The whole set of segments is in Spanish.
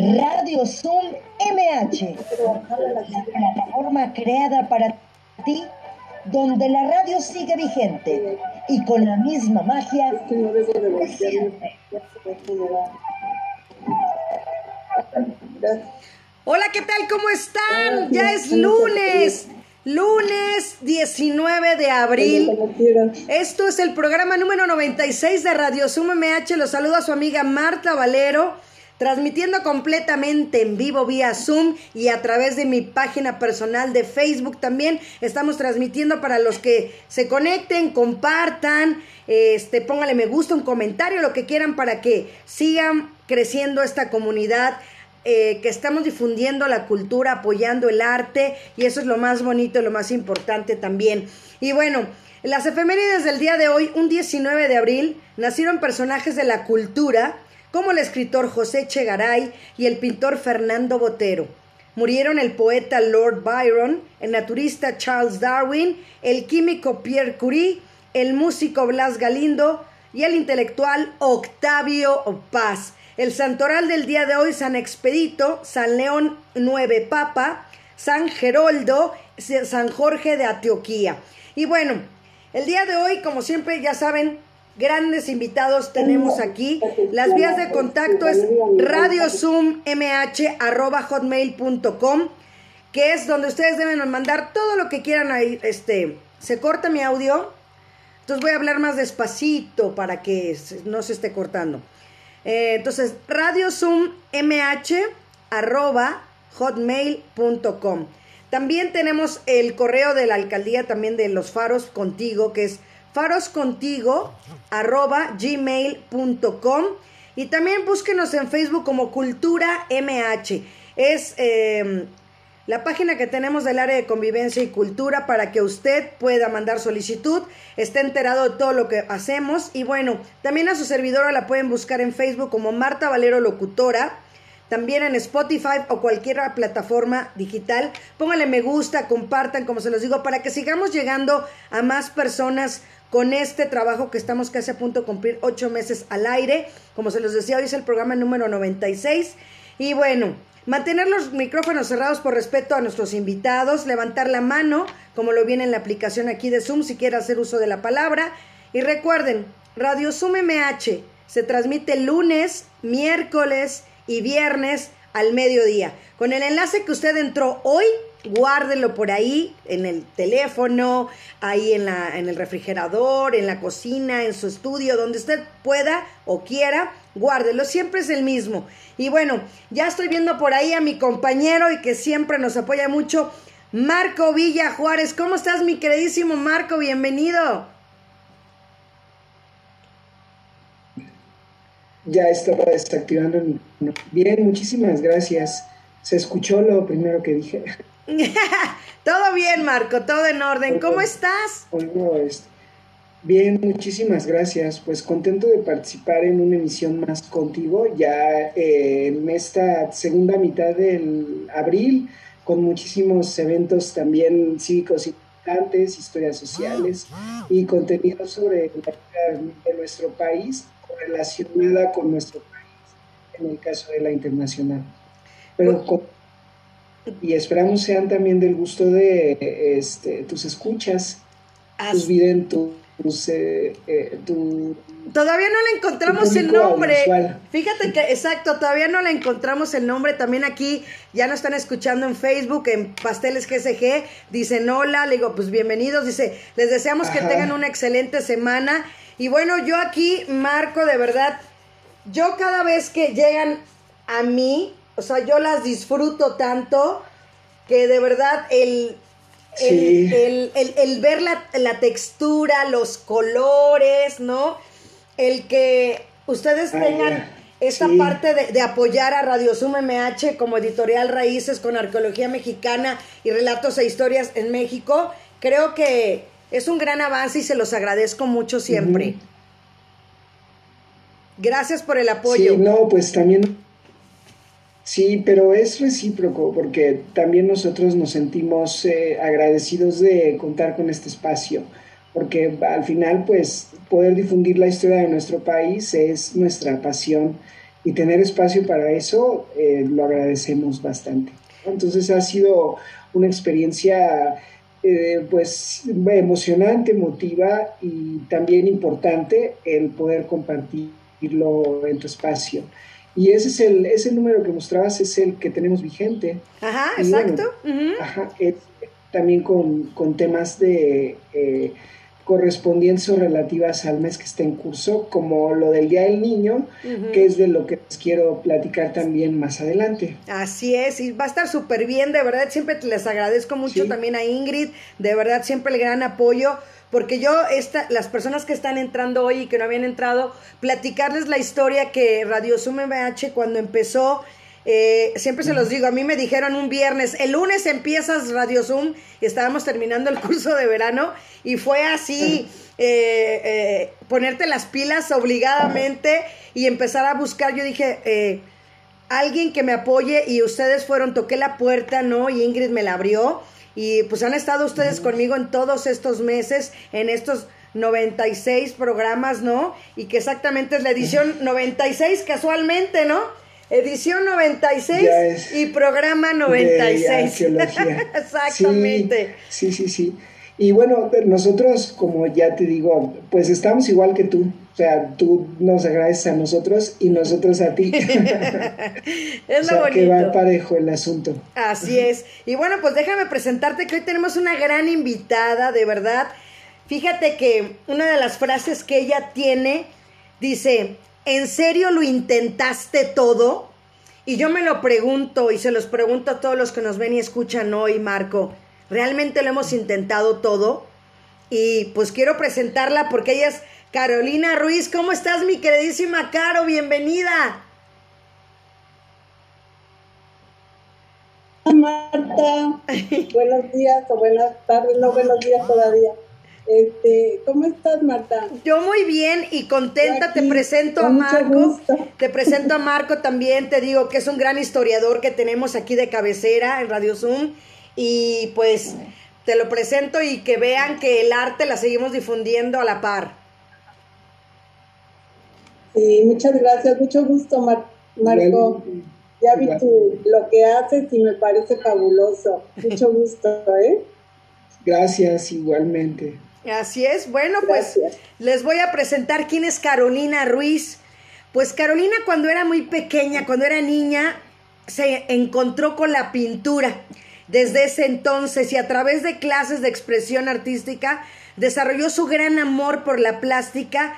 Radio Zoom MH, la plataforma creada para ti, donde la radio sigue vigente y con la misma magia Hola, ¿qué tal? ¿Cómo están? Ya es lunes. Lunes 19 de abril. Esto es el programa número 96 de Radio Zoom MH. Los saluda a su amiga Marta Valero transmitiendo completamente en vivo vía Zoom y a través de mi página personal de Facebook también. Estamos transmitiendo para los que se conecten, compartan, este, póngale me gusta, un comentario, lo que quieran para que sigan creciendo esta comunidad. Eh, que estamos difundiendo la cultura, apoyando el arte y eso es lo más bonito, lo más importante también. Y bueno, las efemérides del día de hoy, un 19 de abril, nacieron personajes de la cultura como el escritor José Chegaray y el pintor Fernando Botero. Murieron el poeta Lord Byron, el naturista Charles Darwin, el químico Pierre Curie, el músico Blas Galindo y el intelectual Octavio Paz. El santoral del día de hoy, San Expedito, San León Nueve Papa, San Geroldo, San Jorge de Antioquía. Y bueno, el día de hoy, como siempre, ya saben, grandes invitados tenemos aquí. Las vías de contacto es radiozoom.mh@hotmail.com, que es donde ustedes deben mandar todo lo que quieran ahí. Este, se corta mi audio, entonces voy a hablar más despacito para que no se esté cortando. Eh, entonces, radiozoom.mh@hotmail.com. También tenemos el correo de la alcaldía también de Los Faros contigo, que es faroscontigo arroba gmail.com y también búsquenos en Facebook como Cultura MH. Es em, la página que tenemos del área de convivencia y cultura para que usted pueda mandar solicitud, esté enterado de todo lo que hacemos y bueno, también a su servidora la pueden buscar en Facebook como Marta Valero Locutora. También en Spotify o cualquier plataforma digital. Pónganle me gusta, compartan, como se los digo, para que sigamos llegando a más personas con este trabajo que estamos casi a punto de cumplir ocho meses al aire. Como se los decía, hoy es el programa número 96. Y bueno, mantener los micrófonos cerrados por respeto a nuestros invitados, levantar la mano, como lo viene en la aplicación aquí de Zoom, si quiere hacer uso de la palabra. Y recuerden, Radio Zoom MH se transmite lunes, miércoles y viernes al mediodía. Con el enlace que usted entró hoy, guárdelo por ahí, en el teléfono, ahí en, la, en el refrigerador, en la cocina, en su estudio, donde usted pueda o quiera, guárdelo, siempre es el mismo. Y bueno, ya estoy viendo por ahí a mi compañero y que siempre nos apoya mucho, Marco Villa Juárez. ¿Cómo estás, mi queridísimo Marco? Bienvenido. Ya estaba desactivando mi... Bien, muchísimas gracias. Se escuchó lo primero que dije. todo bien, Marco, todo en orden. ¿Cómo estás? Bien, muchísimas gracias. Pues contento de participar en una emisión más contigo, ya eh, en esta segunda mitad del abril, con muchísimos eventos también cívicos importantes, historias sociales y contenido sobre la vida de nuestro país relacionada con nuestro país, en el caso de la internacional. Pero con y esperamos sean también del gusto de este, tus escuchas, tus eh, eh, tu, Todavía no le encontramos el nombre. Fíjate que, exacto, todavía no le encontramos el nombre. También aquí ya nos están escuchando en Facebook, en Pasteles GSG. Dicen hola, le digo, pues bienvenidos. Dice, les deseamos que tengan una excelente semana. Y bueno, yo aquí, Marco, de verdad, yo cada vez que llegan a mí, o sea, yo las disfruto tanto que de verdad el, el, ver la, textura, los colores, ¿no? El que ustedes tengan esta parte de, apoyar a Radio Zoom MH como editorial Raíces con Arqueología Mexicana y Relatos e Historias en México, creo que es un gran avance y se los agradezco mucho siempre. Gracias por el apoyo. Sí, no, pues también Sí, pero es recíproco porque también nosotros nos sentimos eh, agradecidos de contar con este espacio, porque al final pues poder difundir la historia de nuestro país es nuestra pasión y tener espacio para eso, eh, lo agradecemos bastante. Entonces ha sido una experiencia eh, pues emocionante, emotiva y también importante el poder compartirlo en tu espacio. Y ese es el, ese número que mostrabas, es el que tenemos vigente. Ajá, exacto. Ajá, también con, con, temas de eh, correspondientes o relativas al mes que está en curso, como lo del Día del Niño, que es de lo que les quiero platicar también más adelante. Así es, y va a estar súper bien, de verdad, siempre les agradezco mucho también a Ingrid, de verdad, siempre el gran apoyo. Porque yo, esta, las personas que están entrando hoy y que no habían entrado, platicarles la historia que Radio Zoom MH cuando empezó, eh, siempre se los digo, a mí me dijeron un viernes, el lunes empiezas Radio Zoom y estábamos terminando el curso de verano y fue así, eh, eh, ponerte las pilas obligadamente y empezar a buscar, yo dije, alguien que me apoye y ustedes fueron, toqué la puerta, ¿no? Y Ingrid me la abrió y pues han estado ustedes conmigo en todos estos meses, en estos 96 programas, ¿no? Y que exactamente es la edición 96 casualmente, ¿no? Edición 96 y programa 96. Exactamente. Sí, sí, sí, Y bueno, nosotros, como ya te digo, pues estamos igual que tú. O sea, tú nos agradeces a nosotros y nosotros a ti. es lo bonito. Que va parejo el asunto. Así es. Y bueno, pues déjame presentarte que hoy tenemos una gran invitada, de verdad. Fíjate que una de las frases que ella tiene dice, ¿en serio lo intentaste todo? Y yo me lo pregunto y se los pregunto a todos los que nos ven y escuchan hoy, Marco, ¿realmente lo hemos intentado todo? Y pues quiero presentarla porque ella es Carolina Ruiz. ¿Cómo estás, mi queridísima Caro? Bienvenida. Marta, buenos días o buenas tardes, no buenos días todavía. Este, ¿Cómo estás, Marta? Yo muy bien y contenta. te presento a Marco. Te presento a Marco también. Te digo que es un gran historiador que tenemos aquí de cabecera en Radio Zoom. Y pues te lo presento y que vean que el arte la seguimos difundiendo a la par. Sí, muchas gracias. Mucho gusto, Marco. Ya vi lo que haces y me parece fabuloso. Mucho gusto, ¿eh? Gracias, igualmente. Así es. Bueno, pues les voy a presentar quién es Carolina Ruiz. Pues Carolina cuando era muy pequeña, cuando era niña, se encontró con la pintura. Desde ese entonces y a través de clases de expresión artística, desarrolló su gran amor por la plástica,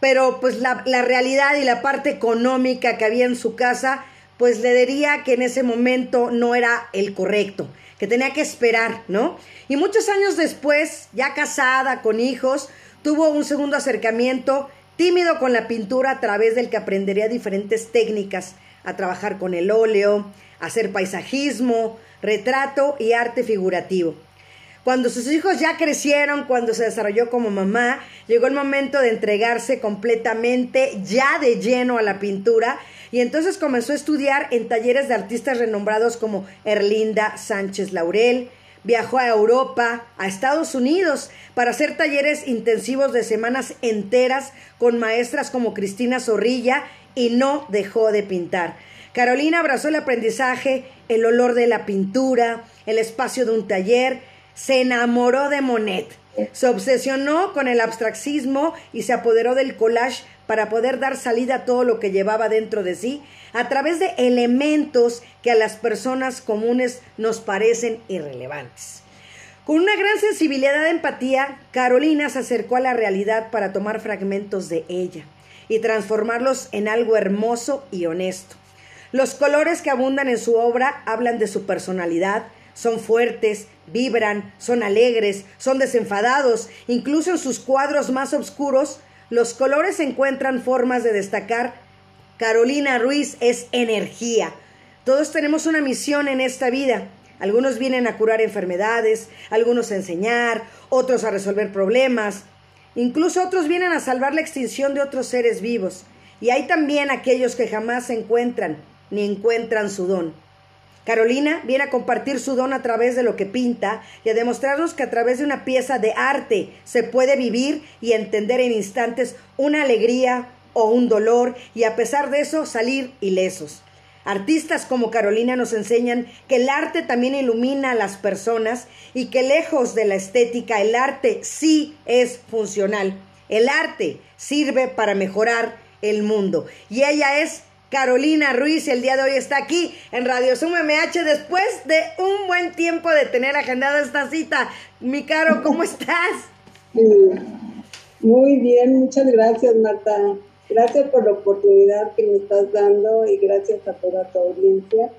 pero pues la, la realidad y la parte económica que había en su casa, pues le diría que en ese momento no era el correcto que tenía que esperar, ¿no? Y muchos años después, ya casada, con hijos, tuvo un segundo acercamiento tímido con la pintura a través del que aprendería diferentes técnicas, a trabajar con el óleo, hacer paisajismo, retrato y arte figurativo. Cuando sus hijos ya crecieron, cuando se desarrolló como mamá, llegó el momento de entregarse completamente ya de lleno a la pintura y entonces comenzó a estudiar en talleres de artistas renombrados como Erlinda Sánchez Laurel, viajó a Europa, a Estados Unidos, para hacer talleres intensivos de semanas enteras con maestras como Cristina Zorrilla y no dejó de pintar. Carolina abrazó el aprendizaje, el olor de la pintura, el espacio de un taller, se enamoró de Monet, se obsesionó con el abstraccismo y se apoderó del collage para poder dar salida a todo lo que llevaba dentro de sí a través de elementos que a las personas comunes nos parecen irrelevantes. Con una gran sensibilidad de empatía, Carolina se acercó a la realidad para tomar fragmentos de ella y transformarlos en algo hermoso y honesto. Los colores que abundan en su obra hablan de su personalidad, son fuertes, vibran, son alegres, son desenfadados, incluso en sus cuadros más oscuros los colores encuentran formas de destacar. Carolina Ruiz es energía. Todos tenemos una misión en esta vida. Algunos vienen a curar enfermedades, algunos a enseñar, otros a resolver problemas. Incluso otros vienen a salvar la extinción de otros seres vivos. Y hay también aquellos que jamás se encuentran ni encuentran su don. Carolina viene a compartir su don a través de lo que pinta y a demostrarnos que a través de una pieza de arte se puede vivir y entender en instantes una alegría, o un dolor y a pesar de eso salir ilesos. Artistas como Carolina nos enseñan que el arte también ilumina a las personas y que lejos de la estética, el arte sí es funcional. El arte sirve para mejorar el mundo. Y ella es Carolina Ruiz, el día de hoy está aquí en Radio Zoom MH después de un buen tiempo de tener agendada esta cita. Mi Caro, ¿cómo estás? Muy bien, muchas gracias Marta. Gracias por la oportunidad que me estás dando y gracias a toda tu audiencia.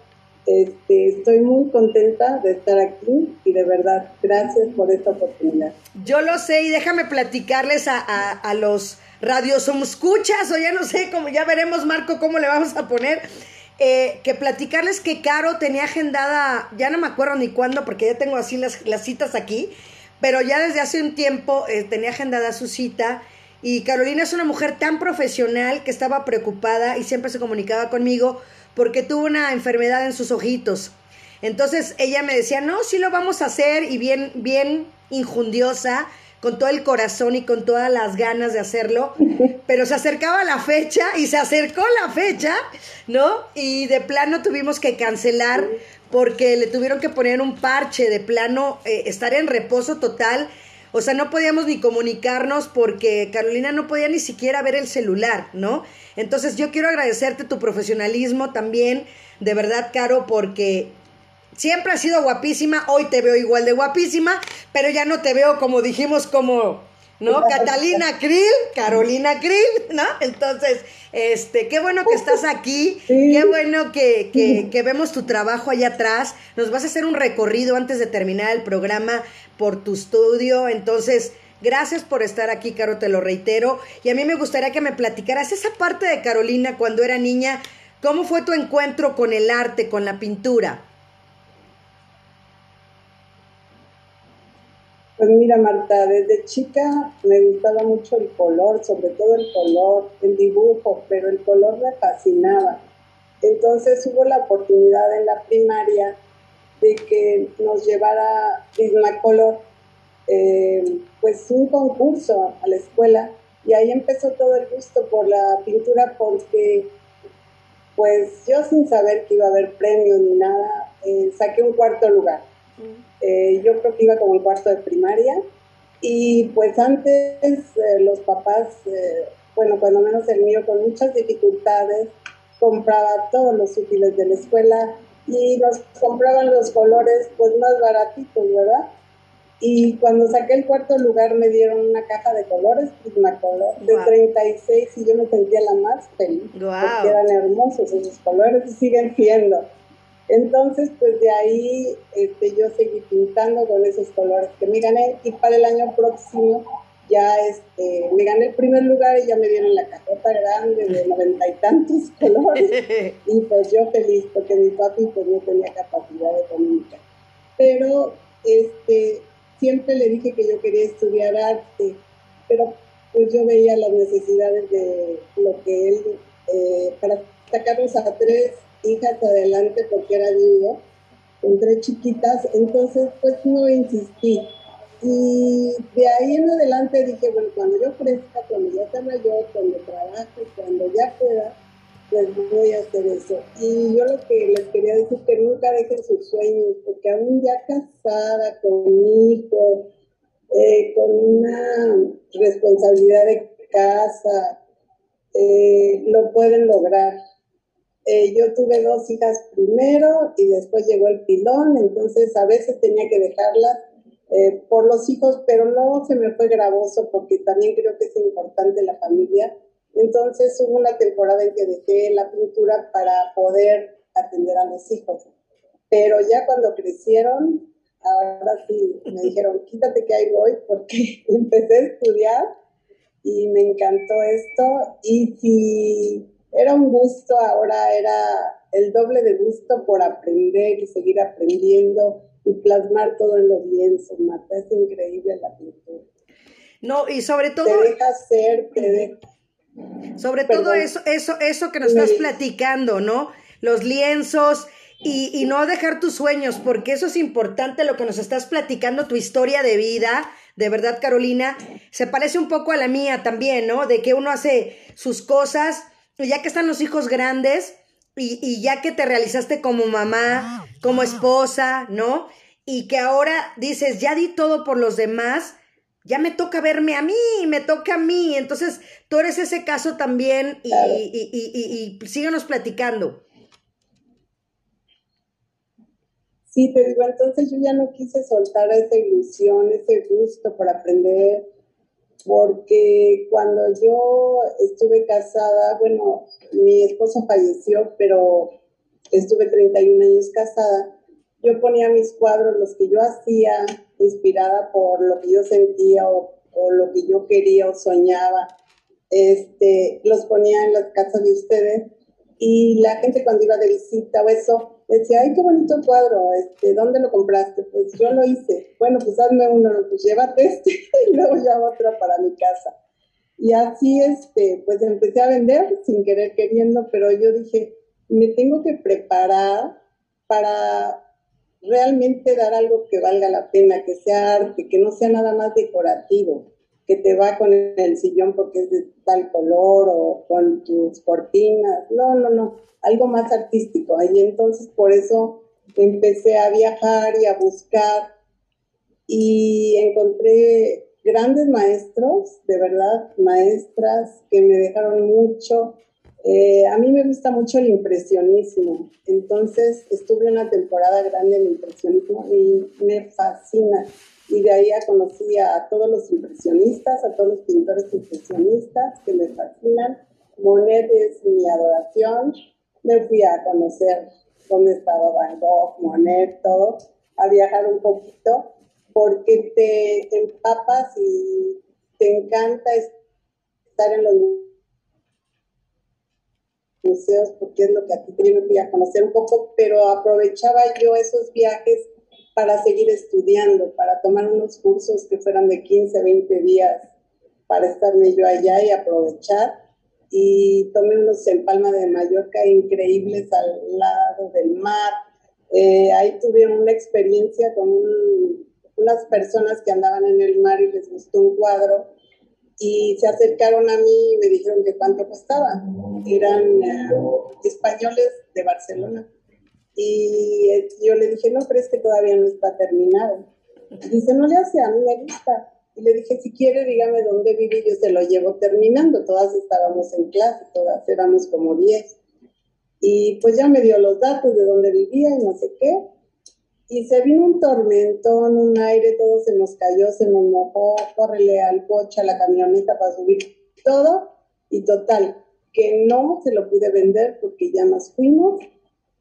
Este, estoy muy contenta de estar aquí y de verdad, gracias por esta oportunidad. Yo lo sé y déjame platicarles a, a, los radios escuchas o ya no sé, como ya veremos Marco cómo le vamos a poner. Eh, que platicarles que Caro tenía agendada, ya no me acuerdo ni cuándo, porque ya tengo así las, las citas aquí, pero ya desde hace un tiempo eh, tenía agendada su cita y Carolina es una mujer tan profesional que estaba preocupada y siempre se comunicaba conmigo porque tuvo una enfermedad en sus ojitos. Entonces ella me decía, no, sí lo vamos a hacer y bien, bien injundiosa, con todo el corazón y con todas las ganas de hacerlo, pero se acercaba la fecha y se acercó la fecha, ¿no? Y de plano tuvimos que cancelar porque le tuvieron que poner un parche, de plano eh, estar en reposo total o sea, no podíamos ni comunicarnos porque Carolina no podía ni siquiera ver el celular, ¿no? Entonces yo quiero agradecerte tu profesionalismo también, de verdad, Caro, porque siempre has sido guapísima, hoy te veo igual de guapísima, pero ya no te veo como dijimos como ¿no? Catalina Krill, Carolina Krill, ¿no? Entonces, este, qué bueno que estás aquí, qué bueno que, que, que, vemos tu trabajo allá atrás. Nos vas a hacer un recorrido antes de terminar el programa por tu estudio, entonces... Gracias por estar aquí, Caro, te lo reitero. Y a mí me gustaría que me platicaras esa parte de Carolina cuando era niña. ¿Cómo fue tu encuentro con el arte, con la pintura? Pues mira, Marta, desde chica me gustaba mucho el color, sobre todo el color, el dibujo, pero el color me fascinaba. Entonces hubo la oportunidad en la primaria de que nos llevara Prismacolor, eh, pues un concurso a la escuela y ahí empezó todo el gusto por la pintura porque pues yo sin saber que iba a haber premio ni nada, eh, saqué un cuarto lugar. Eh, yo creo que iba como en cuarto de primaria. Y pues antes eh, los papás, eh, bueno, cuando menos el mío, con muchas dificultades, compraba todos los útiles de la escuela y nos compraban los colores pues más baratitos, ¿verdad? Y cuando saqué el cuarto lugar me dieron una caja de colores Prismacolor de 36 y yo me sentía la más feliz porque eran hermosos esos colores y siguen siendo. Entonces, pues de ahí este, yo seguí pintando con esos colores que me gané y para el año próximo ya este, me gané el primer lugar y ya me dieron la cajota grande de noventa y tantos colores y pues yo feliz porque mi papi pues no tenía capacidad de comunicar. Pero este, siempre le dije que yo quería estudiar arte, pero pues yo veía las necesidades de lo que él, eh, para sacarnos a tres hijas adelante porque era viudo, con tres chiquitas, entonces pues no insistí. Y de ahí en adelante dije, bueno, cuando yo crezca, cuando ya sea mayor, cuando trabaje, cuando ya pueda, pues voy a hacer eso. Y yo lo que les quería decir que nunca dejen sus sueños, porque aún ya casada, con un hijo, eh, con una responsabilidad de casa, eh, lo pueden lograr. Eh, yo tuve dos hijas primero y después llegó el pilón, entonces a veces tenía que dejarlas eh, por los hijos, pero no se me fue gravoso porque también creo que es importante la familia. Entonces hubo una temporada en que dejé la pintura para poder atender a los hijos. Pero ya cuando crecieron, ahora sí me dijeron, quítate que ahí voy porque empecé a estudiar y me encantó esto. Y si era un gusto, ahora era el doble de gusto por aprender y seguir aprendiendo y plasmar todo en los lienzos, Marta. Es increíble la pintura. No, y sobre todo... Te deja ser, te Sobre todo eso, eso, eso que nos estás platicando, ¿no? Los lienzos y, y no dejar tus sueños, porque eso es importante lo que nos estás platicando, tu historia de vida, de verdad, Carolina, se parece un poco a la mía también, ¿no? De que uno hace sus cosas, ya que están los hijos grandes, y, y ya que te realizaste como mamá, como esposa, ¿no? Y que ahora dices, ya di todo por los demás, ya me toca verme a mí, me toca a mí. Entonces, tú eres ese caso también y, y, y, y, síganos platicando. Sí, te digo, entonces yo ya no quise soltar esa ilusión, ese gusto por aprender, porque cuando yo estuve casada, bueno, mi esposo falleció, pero estuve 31 años casada, yo ponía mis cuadros, los que yo hacía, inspirada por lo que yo sentía o, lo que yo quería o soñaba, este, los ponía en las casas de ustedes y la gente cuando iba de visita o eso, decía, ay, qué bonito cuadro, este, ¿dónde lo compraste? Pues yo lo hice. Bueno, pues hazme uno, pues llévate este y luego ya otro para mi casa. Y así, este, pues empecé a vender sin querer queriendo, pero yo dije, me tengo que preparar para realmente dar algo que valga la pena, que sea arte, que no sea nada más decorativo, que te va con el sillón porque es de tal color o con tus cortinas. No, no, no, algo más artístico. Y entonces por eso empecé a viajar y a buscar y encontré grandes maestros, de verdad, maestras que me dejaron mucho eh, a mí me gusta mucho el impresionismo, entonces estuve una temporada grande en impresionismo y me fascina. Y de ahí conocí a todos los impresionistas, a todos los pintores impresionistas que me fascinan. Monet es mi adoración. Me fui a conocer dónde estaba Van Gogh, Monet, todo, a viajar un poquito, porque te empapas y te encanta estar en los museos porque es lo que a ti te a conocer un poco, pero aprovechaba yo esos viajes para seguir estudiando, para tomar unos cursos que fueran de 15, 20 días, para estarme yo allá y aprovechar. Y tomé unos en Palma de Mallorca increíbles al lado del mar. Eh, ahí tuve una experiencia con unas personas que andaban en el mar y les gustó un cuadro y se acercaron a mí y me dijeron que cuánto costaba. Eran eh, españoles de Barcelona. Y yo le dije, no, pero es que todavía no está terminado. dice, no le hace, a mí me gusta. Y le dije, si quiere, dígame dónde vive yo se lo llevo terminando. Todas estábamos en clase, todas éramos como 10. Y pues ya me dio los datos de dónde vivía y no sé qué y se vino un tormentón, un aire, todo se nos cayó, se nos mojó, córrele al coche, a la camioneta para subir todo y total, que no se lo pude vender porque ya nos fuimos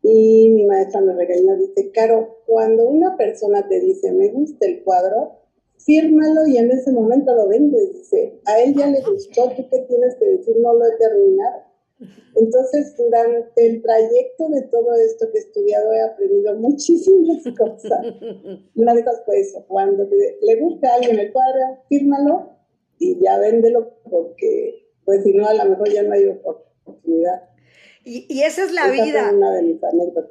y mi maestra me regañó, dice, Caro, cuando una persona te dice, me gusta el cuadro, fírmalo y en ese momento lo vendes, dice, a él ya le gustó, tú qué tienes que decir, no lo he terminado. Entonces, durante el trayecto de todo esto que he estudiado, he aprendido muchísimas cosas. Una de esas fue eso, cuando le gusta a alguien el cuadro, fírmalo y ya véndelo, porque pues si no, a lo mejor ya no hay oportunidad. Y, y, esa es la vida.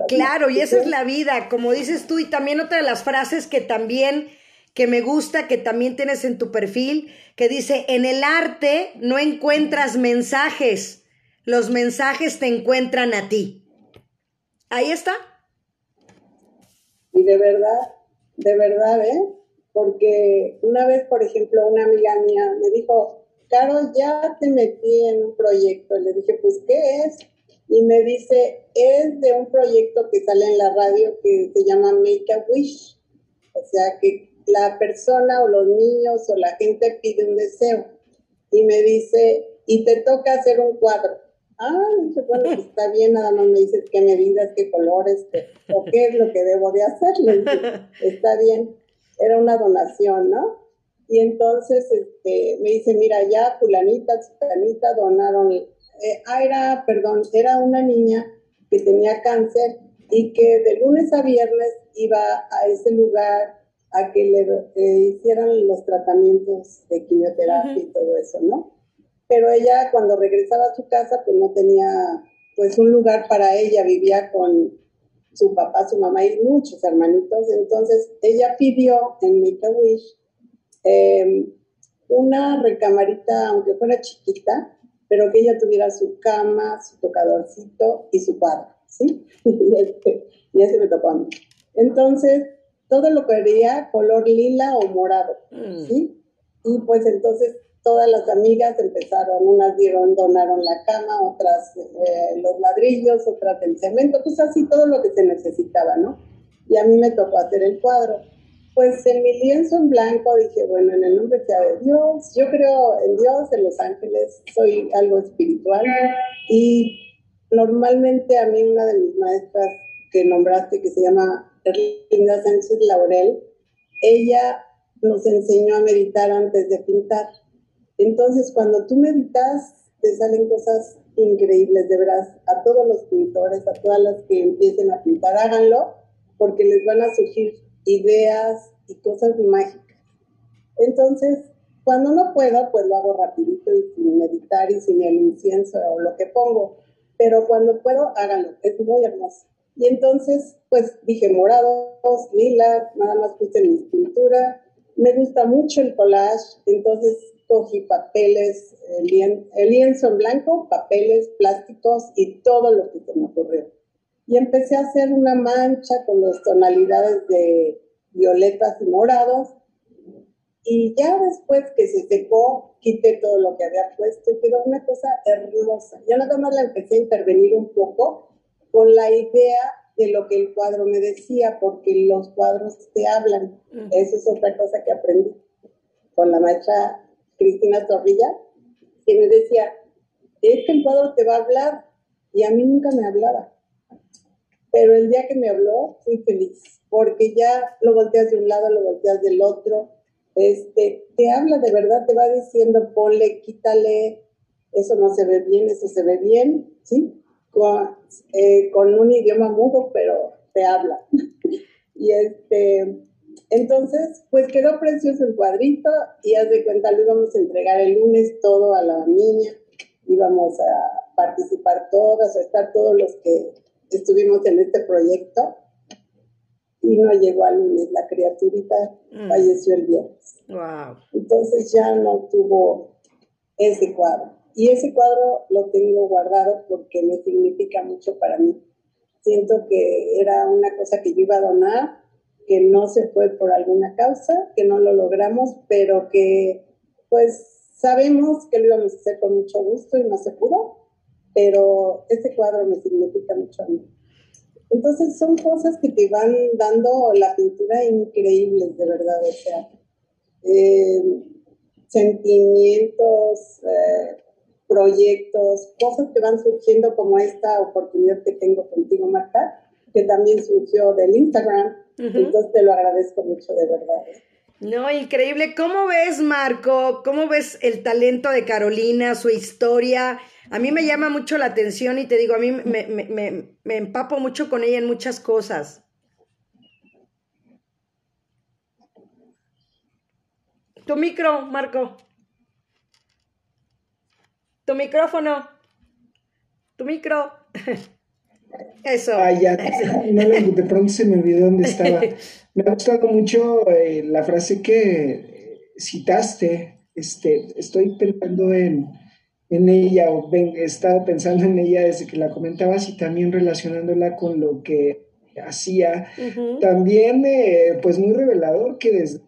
Claro, y esa es la vida, como dices tú, y también otra de las frases que también que me gusta, que también tienes en tu perfil, que dice, en el arte no encuentras mensajes, los mensajes te encuentran a ti. Ahí está. Y de verdad, de verdad, ¿eh? Porque una vez, por ejemplo, una amiga mía me dijo, Caro, ya te metí en un proyecto. Le dije, pues, ¿qué es? Y me dice, es de un proyecto que sale en la radio que se llama Make a Wish. O sea, que la persona o los niños o la gente pide un deseo. Y me dice, y te toca hacer un cuadro ah, dije, bueno, pues está bien, nada más me dices qué medidas, qué colores, o qué es lo que debo de hacer. está bien. Era una donación, ¿no? Y entonces este, me dice, mira, ya fulanita, fulanita donaron, eh, ah, era, perdón, era una niña que tenía cáncer y que de lunes a viernes iba a ese lugar a que le eh, hicieran los tratamientos de quimioterapia y todo eso, ¿no? pero ella cuando regresaba a su casa pues no tenía pues un lugar para ella, vivía con su papá, su mamá y muchos hermanitos, entonces ella pidió en Make a Wish em, una recamarita, aunque fuera chiquita, pero que ella tuviera su cama, su tocadorcito y su cuadro, ¿sí? y, este, y ese me tocó a mí. Entonces, todo lo quería color lila o morado, mm. ¿sí? Y pues entonces todas las amigas empezaron, unas dieron, donaron la cama, otras eh, los ladrillos, otras el cemento, pues así todo lo que se necesitaba, ¿no? Y a mí me tocó hacer el cuadro. Pues en mi lienzo en blanco dije, bueno, en el nombre sea de Dios, yo creo en Dios, en los ángeles, soy algo espiritual y normalmente a mí una de mis maestras que nombraste, que se llama Linda Sánchez Laurel, ella nos enseñó a meditar antes de pintar. Entonces, cuando tú meditas, te salen cosas increíbles, de verdad. A todos los pintores, a todas las que empiecen a pintar, háganlo, porque les van a surgir ideas y cosas mágicas. Entonces, cuando no puedo, pues lo hago rapidito y sin meditar y sin el incienso o lo que pongo. Pero cuando puedo, háganlo. Es muy hermoso. Y entonces, pues dije morados, lila, nada más puse mi pintura. Me gusta mucho el collage, entonces cogí papeles, el, lienzo en blanco, papeles, plásticos y todo lo que se me ocurrió. Y empecé a hacer una mancha con las tonalidades de violetas y morados. Y ya después que se secó, quité todo lo que había puesto y quedó una cosa hermosa. Ya nada más la empecé a intervenir un poco con la idea de lo que el cuadro me decía, porque los cuadros te hablan. Mm. Eso es otra cosa que aprendí con la maestra Cristina Torrilla, que me decía, es que el cuadro te va a hablar, y a mí nunca me hablaba. Pero el día que me habló, fui feliz, porque ya lo volteas de un lado, lo volteas del otro, este, te habla de verdad, te va diciendo, ponle, quítale, eso no se ve bien, eso se ve bien, ¿sí? Eh, con, un idioma mudo, pero te habla. y este, entonces, pues quedó precioso el cuadrito y haz de cuenta, lo íbamos a entregar el lunes todo a la niña, íbamos a participar todas, a estar todos los que estuvimos en este proyecto y no llegó al lunes, la criaturita mm. falleció el viernes. Wow. Entonces ya no tuvo ese cuadro. Y ese cuadro lo tengo guardado porque me significa mucho para mí. Siento que era una cosa que yo iba a donar, que no se fue por alguna causa, que no lo logramos, pero que pues sabemos que lo íbamos a hacer con mucho gusto y no se pudo, pero ese cuadro me significa mucho a mí. Entonces son cosas que te van dando la pintura increíbles, de verdad, o sea, eh, sentimientos, eh, proyectos, cosas que van surgiendo como esta oportunidad que tengo contigo, Marta, que también surgió del Instagram. Entonces te lo agradezco mucho de verdad. No, increíble. ¿Cómo ves, Marco? ¿Cómo ves el talento de Carolina, su historia? A mí me llama mucho la atención y te digo, a mí me, me, me empapo mucho con ella en muchas cosas. Tu micro, Marco. Tu micrófono. Tu micro. Eso. Ah, ya. No, de pronto se me olvidó dónde estaba. Me ha gustado mucho eh, la frase que citaste. Este, estoy pensando en, en ella, o he estado pensando en ella desde que la comentabas y también relacionándola con lo que hacía. También, eh, pues muy revelador que desde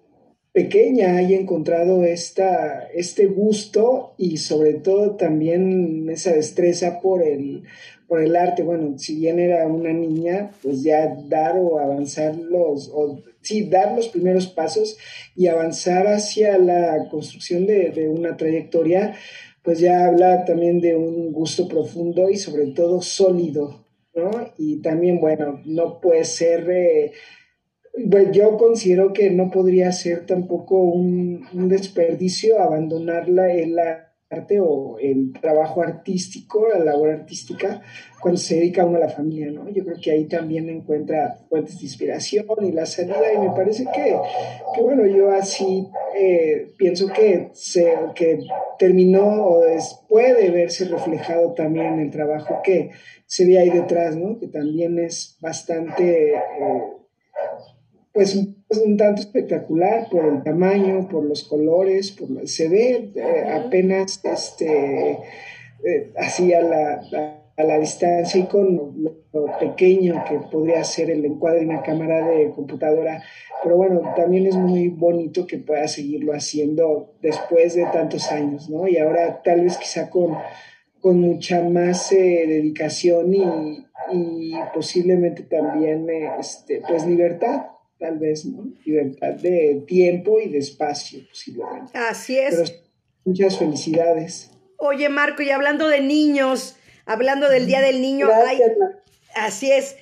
pequeña haya encontrado esta, este gusto y sobre todo también esa destreza por el, por el arte. Bueno, si bien era una niña, pues ya dar o avanzar los, o sí, dar los primeros pasos y avanzar hacia la construcción de, una trayectoria, pues ya habla también de un gusto profundo y sobre todo sólido, ¿no? Y también, bueno, no puede ser... Eh, yo considero que no podría ser tampoco un, desperdicio abandonarla el o el trabajo artístico, la labor artística, cuando se dedica uno a la familia, ¿no? Yo creo que ahí también encuentra fuentes de inspiración y la salida y me parece que, bueno, yo así eh, pienso que, se, que terminó o puede verse reflejado también en el trabajo que se ve ahí detrás, ¿no? Que también es bastante... Eh, pues un tanto espectacular por el tamaño, por los colores, por se ve eh, apenas este eh, así a la, a, la, distancia y con lo, pequeño que podría ser el encuadre de una cámara de computadora. Pero bueno, también es muy bonito que pueda seguirlo haciendo después de tantos años, ¿no? Y ahora tal vez quizá con, con mucha más eh, dedicación y, y, posiblemente también este, pues libertad tal vez, ¿no? Libertad de tiempo y de espacio, posiblemente. Así es. muchas felicidades. Oye, Marco, y hablando de niños, hablando del Día del Niño, así es.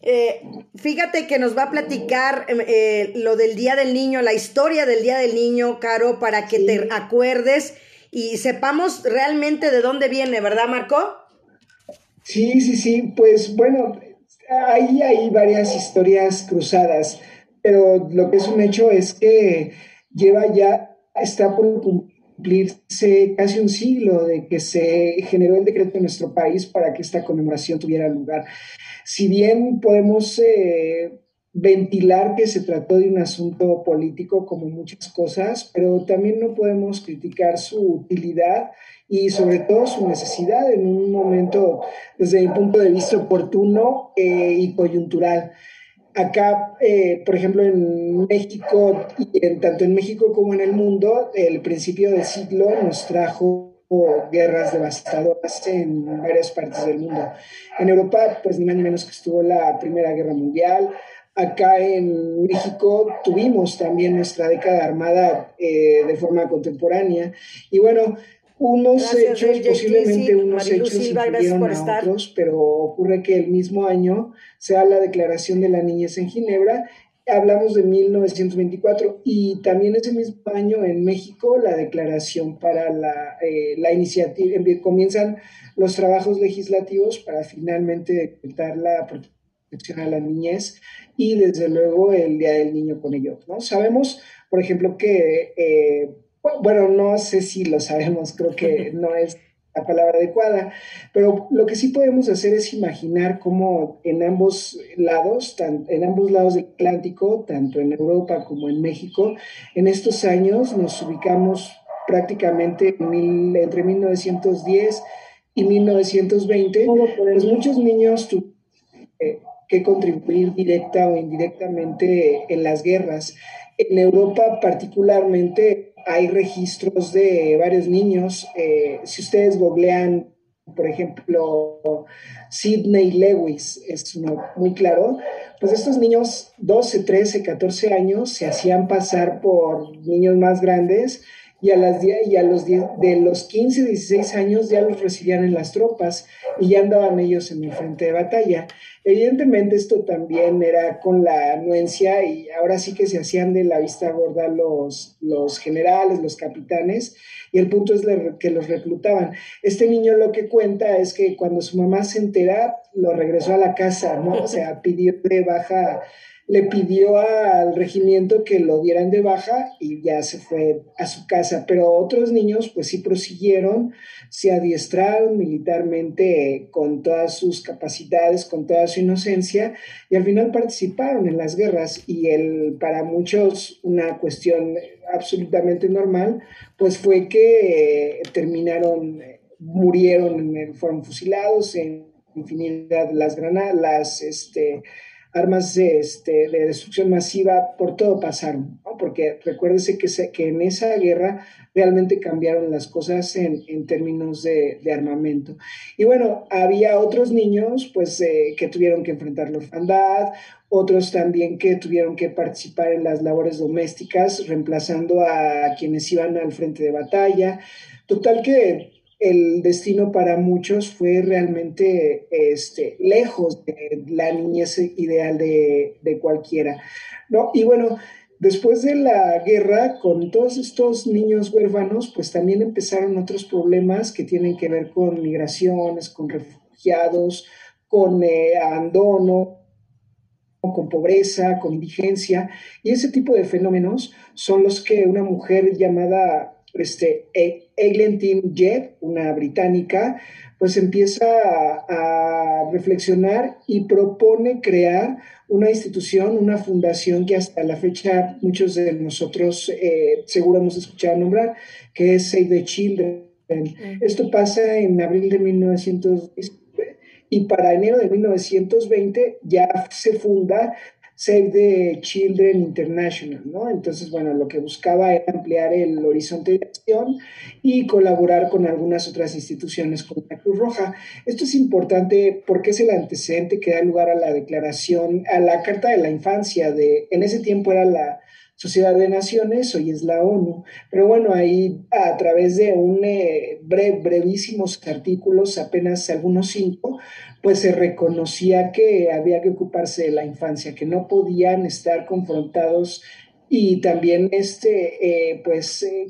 Eh, fíjate que nos va a platicar em, eh, lo del Día del Niño, la historia del Día del Niño, Caro, para que te acuerdes y sepamos realmente de dónde viene, ¿verdad, Marco? Sí, sí, sí. Pues bueno, ahí hay varias historias cruzadas pero lo que es un hecho es que lleva ya, está por cumplirse casi un siglo de que se generó el decreto en nuestro país para que esta conmemoración tuviera lugar. Si bien podemos eh, ventilar que se trató de un asunto político como muchas cosas, pero también no podemos criticar su utilidad y sobre todo su necesidad en un momento, desde mi punto de vista, oportuno eh, y coyuntural. Acá, eh, por ejemplo, en México, en, tanto en México como en el mundo, el principio del siglo nos trajo guerras devastadoras en varias partes del mundo. En Europa, pues ni más ni menos que estuvo la Primera Guerra Mundial. Acá en México tuvimos también nuestra década armada eh, de forma contemporánea. Y bueno, unos hechos, posiblemente unos hechos Silva, a otros, pero ocurre que el mismo año se da la Declaración de la Niñez en Ginebra, hablamos de 1924, y también ese mismo año en México la declaración para la, eh, la iniciativa, comienzan los trabajos legislativos para finalmente decretar la protección a la niñez y desde luego el Día del Niño con ello. ¿no? Sabemos, por ejemplo, que... Eh, bueno, no sé si lo sabemos, creo que no es la palabra adecuada, pero lo que sí podemos hacer es imaginar cómo en ambos lados, en ambos lados del Atlántico, tanto en Europa como en México, en estos años nos ubicamos prácticamente entre 1910 y 1920, pues muchos niños tuvieron que contribuir directa o indirectamente en las guerras. En Europa particularmente hay registros de varios niños. Eh, si ustedes googlean, por ejemplo, Sidney Lewis, es muy claro, pues estos niños, 12, 13, 14 años, se hacían pasar por niños más grandes y a, las, y a los de los 15, 16 años ya los recibían en las tropas y ya andaban ellos en el frente de batalla. Evidentemente esto también era con la anuencia y ahora sí que se hacían de la vista gorda los, los generales, los capitanes, y el punto es que los reclutaban. Este niño lo que cuenta es que cuando su mamá se entera, lo regresó a la casa, ¿no? O sea, pidió de baja le pidió al regimiento que lo dieran de baja y ya se fue a su casa, pero otros niños pues sí prosiguieron, se adiestraron militarmente con todas sus capacidades, con toda su inocencia y al final participaron en las guerras. Y el, para muchos una cuestión absolutamente normal pues fue que terminaron, murieron, fueron fusilados en infinidad las granadas, las, este, armas de, este, de destrucción masiva, por todo pasaron, porque recuérdese que, que en esa guerra realmente cambiaron las cosas en, en términos de, de, armamento. Y bueno, había otros niños pues eh, que tuvieron que enfrentar la orfandad, otros también que tuvieron que participar en las labores domésticas, reemplazando a quienes iban al frente de batalla. Total que el destino para muchos fue realmente este, lejos de la niñez ideal de, cualquiera. ¿no? Y bueno, después de la guerra, con todos estos niños huérfanos, pues también empezaron otros problemas que tienen que ver con migraciones, con refugiados, con eh, abandono, con pobreza, con indigencia, y ese tipo de fenómenos son los que una mujer llamada este, Eglinton Jebb, una británica, pues empieza a, reflexionar y propone crear una institución, una fundación que hasta la fecha muchos de nosotros eh, seguro hemos escuchado nombrar, que es Save the Children. Esto pasa en abril de 1910 y para enero de 1920 ya se funda Save the Children International, ¿no? Entonces, bueno, lo que buscaba era ampliar el horizonte de acción y colaborar con algunas otras instituciones como la Cruz Roja. Esto es importante porque es el antecedente que da lugar a la declaración, a la Carta de la Infancia, de, en ese tiempo era la Sociedad de Naciones, hoy es la ONU, pero bueno, ahí a través de un eh, brevísimos artículos, apenas algunos cinco, pues se reconocía que había que ocuparse de la infancia, que no podían estar confrontados y también este, eh, pues eh,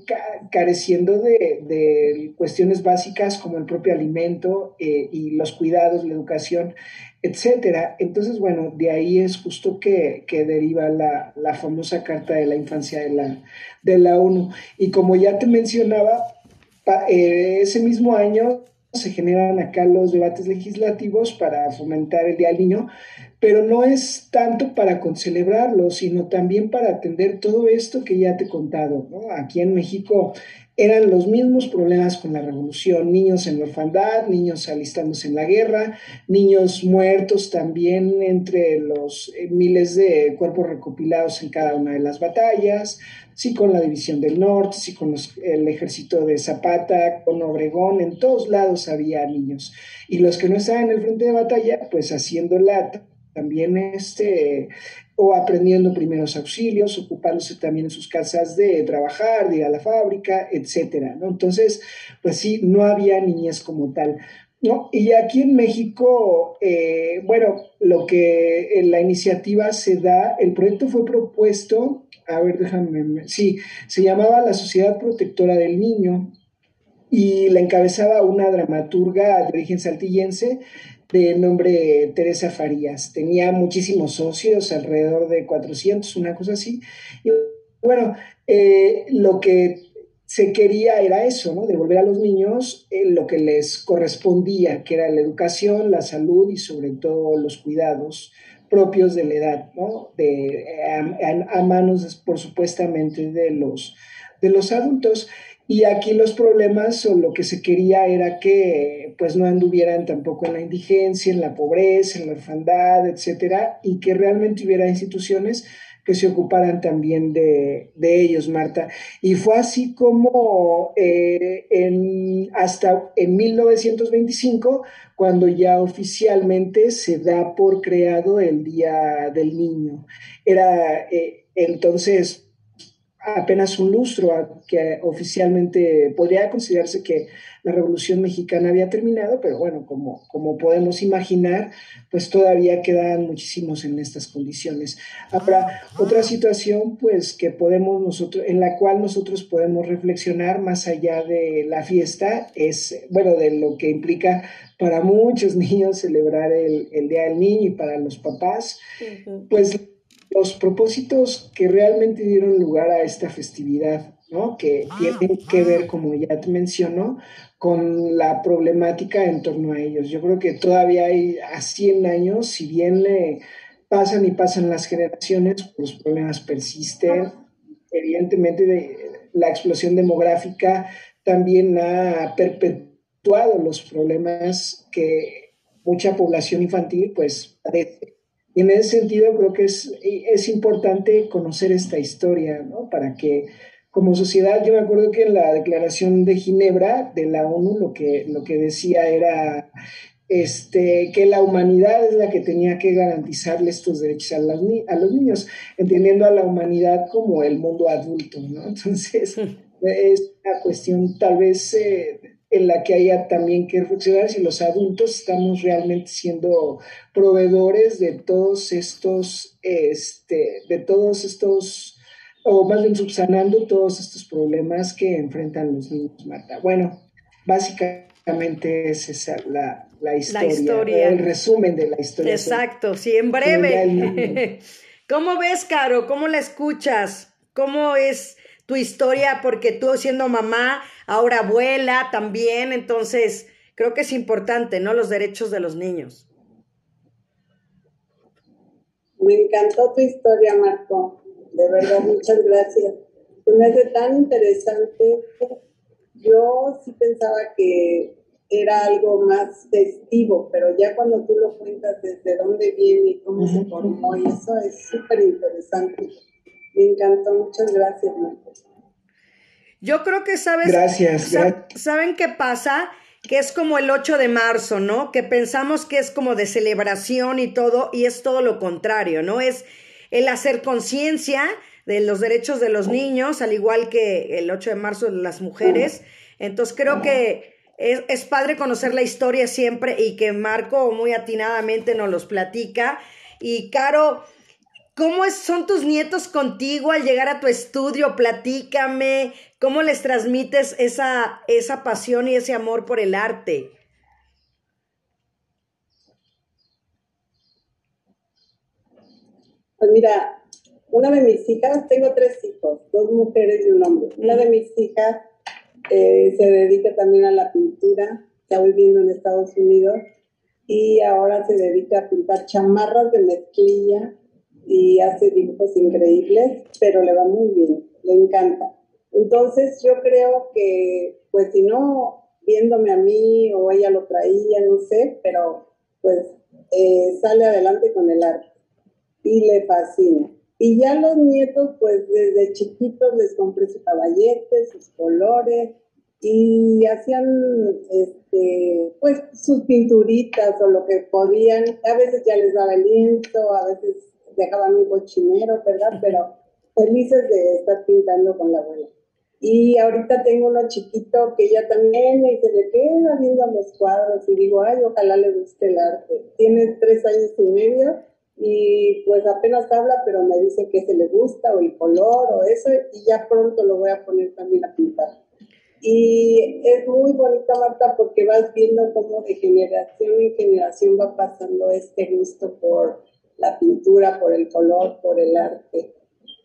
careciendo de, cuestiones básicas como el propio alimento eh, y los cuidados, la educación, etcétera. Entonces, bueno, de ahí es justo que, deriva la, famosa Carta de la Infancia de la, de la ONU. Y como ya te mencionaba, ese mismo año se generan acá los debates legislativos para fomentar el Día del Niño, pero no es tanto para celebrarlo, sino también para atender todo esto que ya te he contado. Aquí en México eran los mismos problemas con la revolución, niños en la orfandad, niños alistándose en la guerra, niños muertos también entre los eh, miles de cuerpos recopilados en cada una de las batallas, sí con la División del Norte, sí con el ejército de Zapata, con Obregón, en todos lados había niños. Y los que no estaban en el frente de batalla, pues haciéndola también este, o aprendiendo primeros auxilios, ocupándose también en sus casas de trabajar, de ir a la fábrica, etcétera, ¿no? Entonces, pues sí, no había niñez como tal. ¿No? Y aquí en México, eh, bueno, lo que en la iniciativa se da, el proyecto fue propuesto a ver, déjame, sí, se llamaba La Sociedad Protectora del Niño y la encabezaba una dramaturga de origen saltillense de nombre Teresa Farías. Tenía muchísimos socios, alrededor de 400, una cosa así. Y bueno, eh, lo que se quería era eso, ¿no? Devolver a los niños eh, lo que les correspondía, que era la educación, la salud y sobre todo los cuidados propios de la edad, ¿no? De, a, manos, por supuestamente, de los, de los adultos. Y aquí los problemas o lo que se quería era que pues no anduvieran tampoco en la indigencia, en la pobreza, en la orfandad, etcétera, y que realmente hubiera instituciones que se ocuparan también de, ellos, Marta. Y fue así como eh, en, hasta en 1925, cuando ya oficialmente se da por creado el Día del Niño. Era eh, entonces apenas un lustro que oficialmente podría considerarse que la Revolución Mexicana había terminado, pero bueno, como, como podemos imaginar, pues todavía quedan muchísimos en estas condiciones. Ahora, otra situación, pues que podemos nosotros, en la cual nosotros podemos reflexionar más allá de la fiesta, es, bueno, de lo que implica para muchos niños celebrar el, Día del Niño y para los papás, pues los propósitos que realmente dieron lugar a esta festividad, ¿no? Que ah, tienen que ver, como ya te menciono, con la problemática en torno a ellos. Yo creo que todavía hay a 100 años, si bien pasan y pasan las generaciones, los problemas persisten. Evidentemente, la explosión demográfica también ha perpetuado los problemas que mucha población infantil pues padece en ese sentido creo que es, es importante conocer esta historia, ¿no? Para que como sociedad, yo me acuerdo que en la Declaración de Ginebra de la ONU lo que, lo que decía era este, que la humanidad es la que tenía que garantizarle estos derechos a los, a los niños, entendiendo a la humanidad como el mundo adulto, ¿no? Entonces, es una cuestión tal vez eh, en la que haya también que reflexionar si los adultos estamos realmente siendo proveedores de todos estos, este, de todos estos, o más bien subsanando todos estos problemas que enfrentan los niños, Marta. Bueno, básicamente es esa la, la historia, la historia. el resumen de la historia. Exacto, sí, en breve. ¿Cómo ves, Caro? ¿Cómo la escuchas? ¿Cómo es tu historia, porque tú siendo mamá, ahora abuela también, entonces creo que es importante, ¿no? Los derechos de los niños. Me encantó tu historia, Marco. De verdad, muchas gracias. me hace tan interesante. Yo sí pensaba que era algo más festivo, pero ya cuando tú lo cuentas desde dónde viene y cómo se formó, y eso es súper interesante. Me encantó, muchas gracias, Marco. Yo creo que sabes. Gracias, ¿Saben qué pasa? Que es como el 8 de marzo, ¿no? Que pensamos que es como de celebración y todo, y es todo lo contrario, ¿no? Es el hacer conciencia de los derechos de los niños, al igual que el 8 de marzo de las mujeres. Entonces creo que es, es padre conocer la historia siempre y que Marco muy atinadamente nos los platica. Y Caro, ¿Cómo son tus nietos contigo al llegar a tu estudio? Platícame, ¿cómo les transmites esa, esa pasión y ese amor por el arte? Pues mira, una de mis hijas, tengo tres hijos, dos mujeres y un hombre. Una de mis hijas eh, se dedica también a la pintura, está viviendo en Estados Unidos y ahora se dedica a pintar chamarras de mezclilla y hace dibujos increíbles, pero le va muy bien, le encanta. Entonces yo creo que, pues si no, viéndome a mí o ella lo traía, no sé, pero pues eh, sale adelante con el arte y le fascina. Y ya los nietos, pues desde chiquitos les compré sus caballetes, sus colores, y hacían este, pues sus pinturitas o lo que podían. A veces ya les daba el lienzo, a veces dejaban un cochinero, ¿verdad? Pero felices de estar pintando con la abuela. Y ahorita tengo uno chiquito que ya también y se le queda viendo los cuadros y digo, ay, ojalá le guste el arte. Tiene tres años y medio y pues apenas habla, pero me dice que se le gusta o el color o eso y ya pronto lo voy a poner también a pintar. Y es muy bonita, Marta, porque vas viendo cómo de generación en generación va pasando este gusto por la pintura, por el color, por el arte,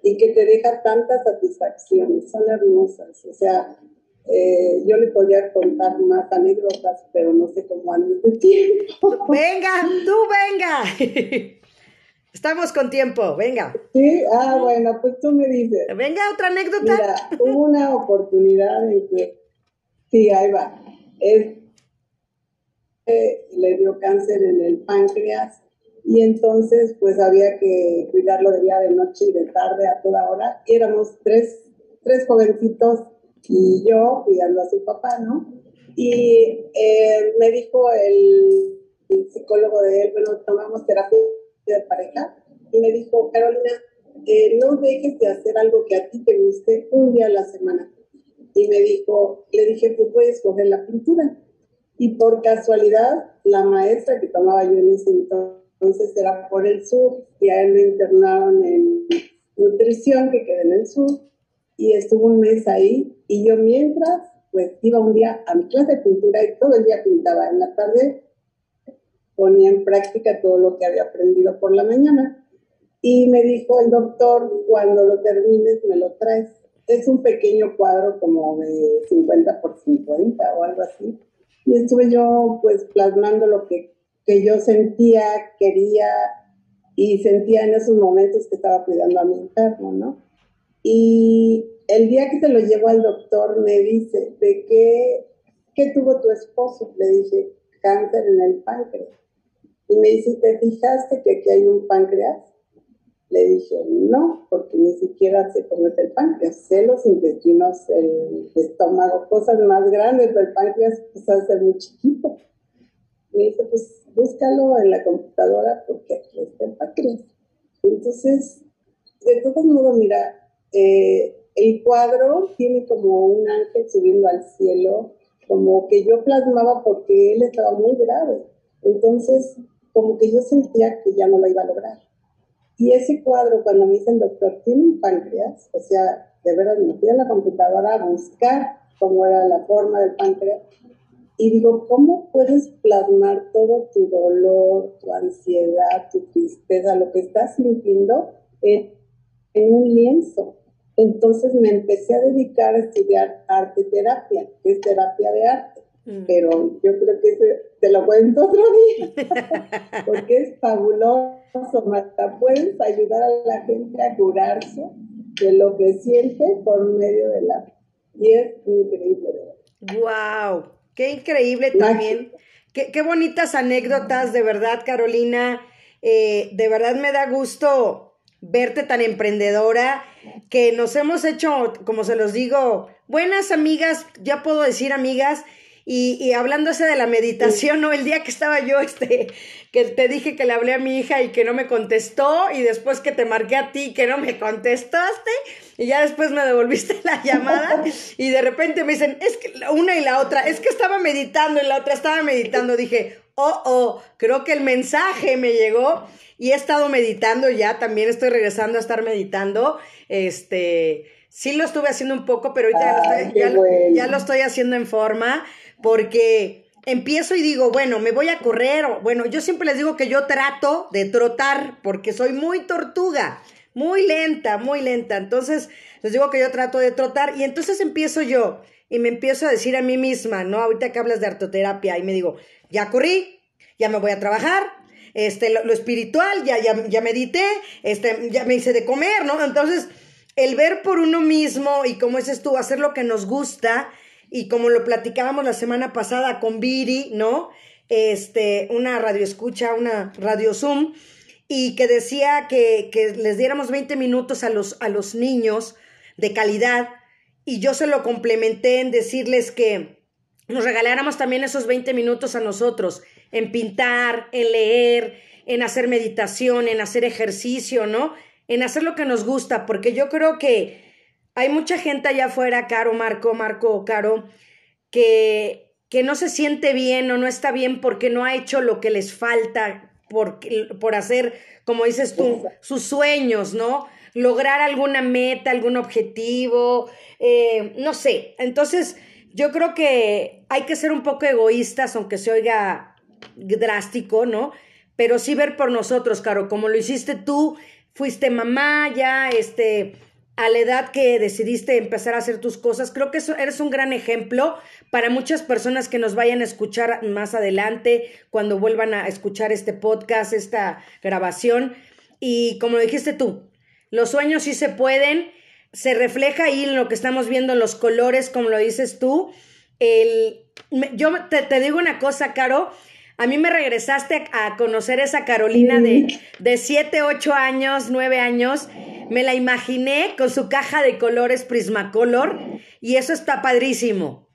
y que te deja tantas satisfacciones, son hermosas. O sea, eh, yo le podría contar más anécdotas, pero no sé cómo antes de tiempo. Venga, tú venga. Estamos con tiempo, venga. Sí, ah, bueno, pues tú me dices. Venga, otra anécdota. Mira, hubo una oportunidad en que, sí, ahí va. Es, eh, le dio cáncer en el páncreas y entonces pues había que cuidarlo de día, de noche y de tarde a toda hora. Y éramos tres, tres jovencitos y yo cuidando a su papá, ¿no? Y eh, me dijo el, psicólogo de él, bueno, tomamos terapia de pareja, y me dijo, Carolina, eh, no dejes de hacer algo que a ti te guste un día a la semana. Y me dijo, le dije, pues voy a escoger la pintura. Y por casualidad, la maestra que tomaba yo en ese entonces, entonces era por el sur, y a él lo internaron en nutrición, que queda en el sur, y estuvo un mes ahí, y yo mientras, pues iba un día a mi clase de pintura y todo el día pintaba. En la tarde ponía en práctica todo lo que había aprendido por la mañana. Y me dijo el doctor, cuando lo termines me lo traes. Es un pequeño cuadro como de 50 por 50 o algo así. Y estuve yo pues plasmando lo que que yo sentía, quería y sentía en esos momentos que estaba cuidando a mi enfermo, ¿no? Y el día que se lo llevo al doctor me dice, ¿de qué, qué tuvo tu esposo? Le dije, cáncer en el páncreas. Y me dice, ¿te fijaste que aquí hay un páncreas? Le dije, no, porque ni siquiera cómo es el páncreas. Sé los intestinos, el estómago, cosas más grandes, pero el páncreas pues, hace muy chiquito. Me dice, pues búscalo en la computadora porque aquí está el páncreas. Entonces, de todos modos, mira, eh, el cuadro tiene como un ángel subiendo al cielo, como que yo plasmaba porque él estaba muy grave. Entonces, como que yo sentía que ya no lo iba a lograr. Y ese cuadro, cuando me dicen, doctor, tiene páncreas, o sea, de verdad me fui a la computadora a buscar cómo era la forma del páncreas, y digo, ¿cómo puedes plasmar todo tu dolor, tu ansiedad, tu tristeza, lo que estás sintiendo en, un lienzo? Entonces me empecé a dedicar a estudiar arte terapia, que es terapia de arte. Mm. Pero yo creo que te lo cuento otro día, porque es fabuloso, Marta. Puedes ayudar a la gente a curarse de lo que siente por medio del arte. Y es increíble. ¡Wow! ¡Qué increíble también! Qué, qué, bonitas anécdotas, de verdad, Carolina. Eh, de verdad me da gusto verte tan emprendedora, que nos hemos hecho, como se los digo, buenas amigas, ya puedo decir amigas, y, y hablándose de la meditación, ¿no? El día que estaba yo, este, que te dije que le hablé a mi hija y que no me contestó, y después que te marqué a ti que no me contestaste, y ya después me devolviste la llamada, y de repente me dicen, es que una y la otra, es que estaba meditando y la otra estaba meditando, dije, oh, oh, creo que el mensaje me llegó y he estado meditando ya, también estoy regresando a estar meditando, este, sí lo estuve haciendo un poco, pero ahorita ya, ya lo estoy haciendo en forma porque empiezo y digo, bueno, me voy a correr, bueno, yo siempre les digo que yo trato de trotar porque soy muy tortuga, muy lenta, muy lenta, entonces les digo que yo trato de trotar y entonces empiezo yo y me empiezo a decir a mí misma, ¿no? Ahorita que hablas de artoterapia y me digo, ya corrí, ya me voy a trabajar, este, lo, espiritual, ya, ya, ya medité, este, ya me hice de comer, ¿no? Entonces, el ver por uno mismo y como dices tú, hacer lo que nos gusta, y como lo platicábamos la semana pasada con Viri, ¿no? Este, una radio escucha, una radio Zoom, y que decía que, que les diéramos 20 minutos a los, a los niños de calidad, y yo se lo complementé en decirles que nos regaláramos también esos 20 minutos a nosotros, en pintar, en leer, en hacer meditación, en hacer ejercicio, ¿no? En hacer lo que nos gusta, porque yo creo que hay mucha gente allá afuera, Caro, Marco, Marco, Caro, que, que no se siente bien o no está bien porque no ha hecho lo que les falta por, por hacer, como dices tú, sus sueños, ¿no? Lograr alguna meta, algún objetivo, eh, no sé. Entonces, yo creo que hay que ser un poco egoístas, aunque se oiga drástico, ¿no? Pero sí ver por nosotros, Caro, como lo hiciste tú, fuiste mamá, ya, este, a la edad que decidiste empezar a hacer tus cosas. Creo que eso, eres un gran ejemplo para muchas personas que nos vayan a escuchar más adelante, cuando vuelvan a escuchar este podcast, esta grabación. Y como dijiste tú, los sueños sí se pueden, se refleja ahí en lo que estamos viendo, los colores, como lo dices tú. El, yo te digo una cosa, Caro, a mí me regresaste a conocer esa Carolina de, de 7, 8 años, 9 años. Me la imaginé con su caja de colores Prismacolor y eso está padrísimo.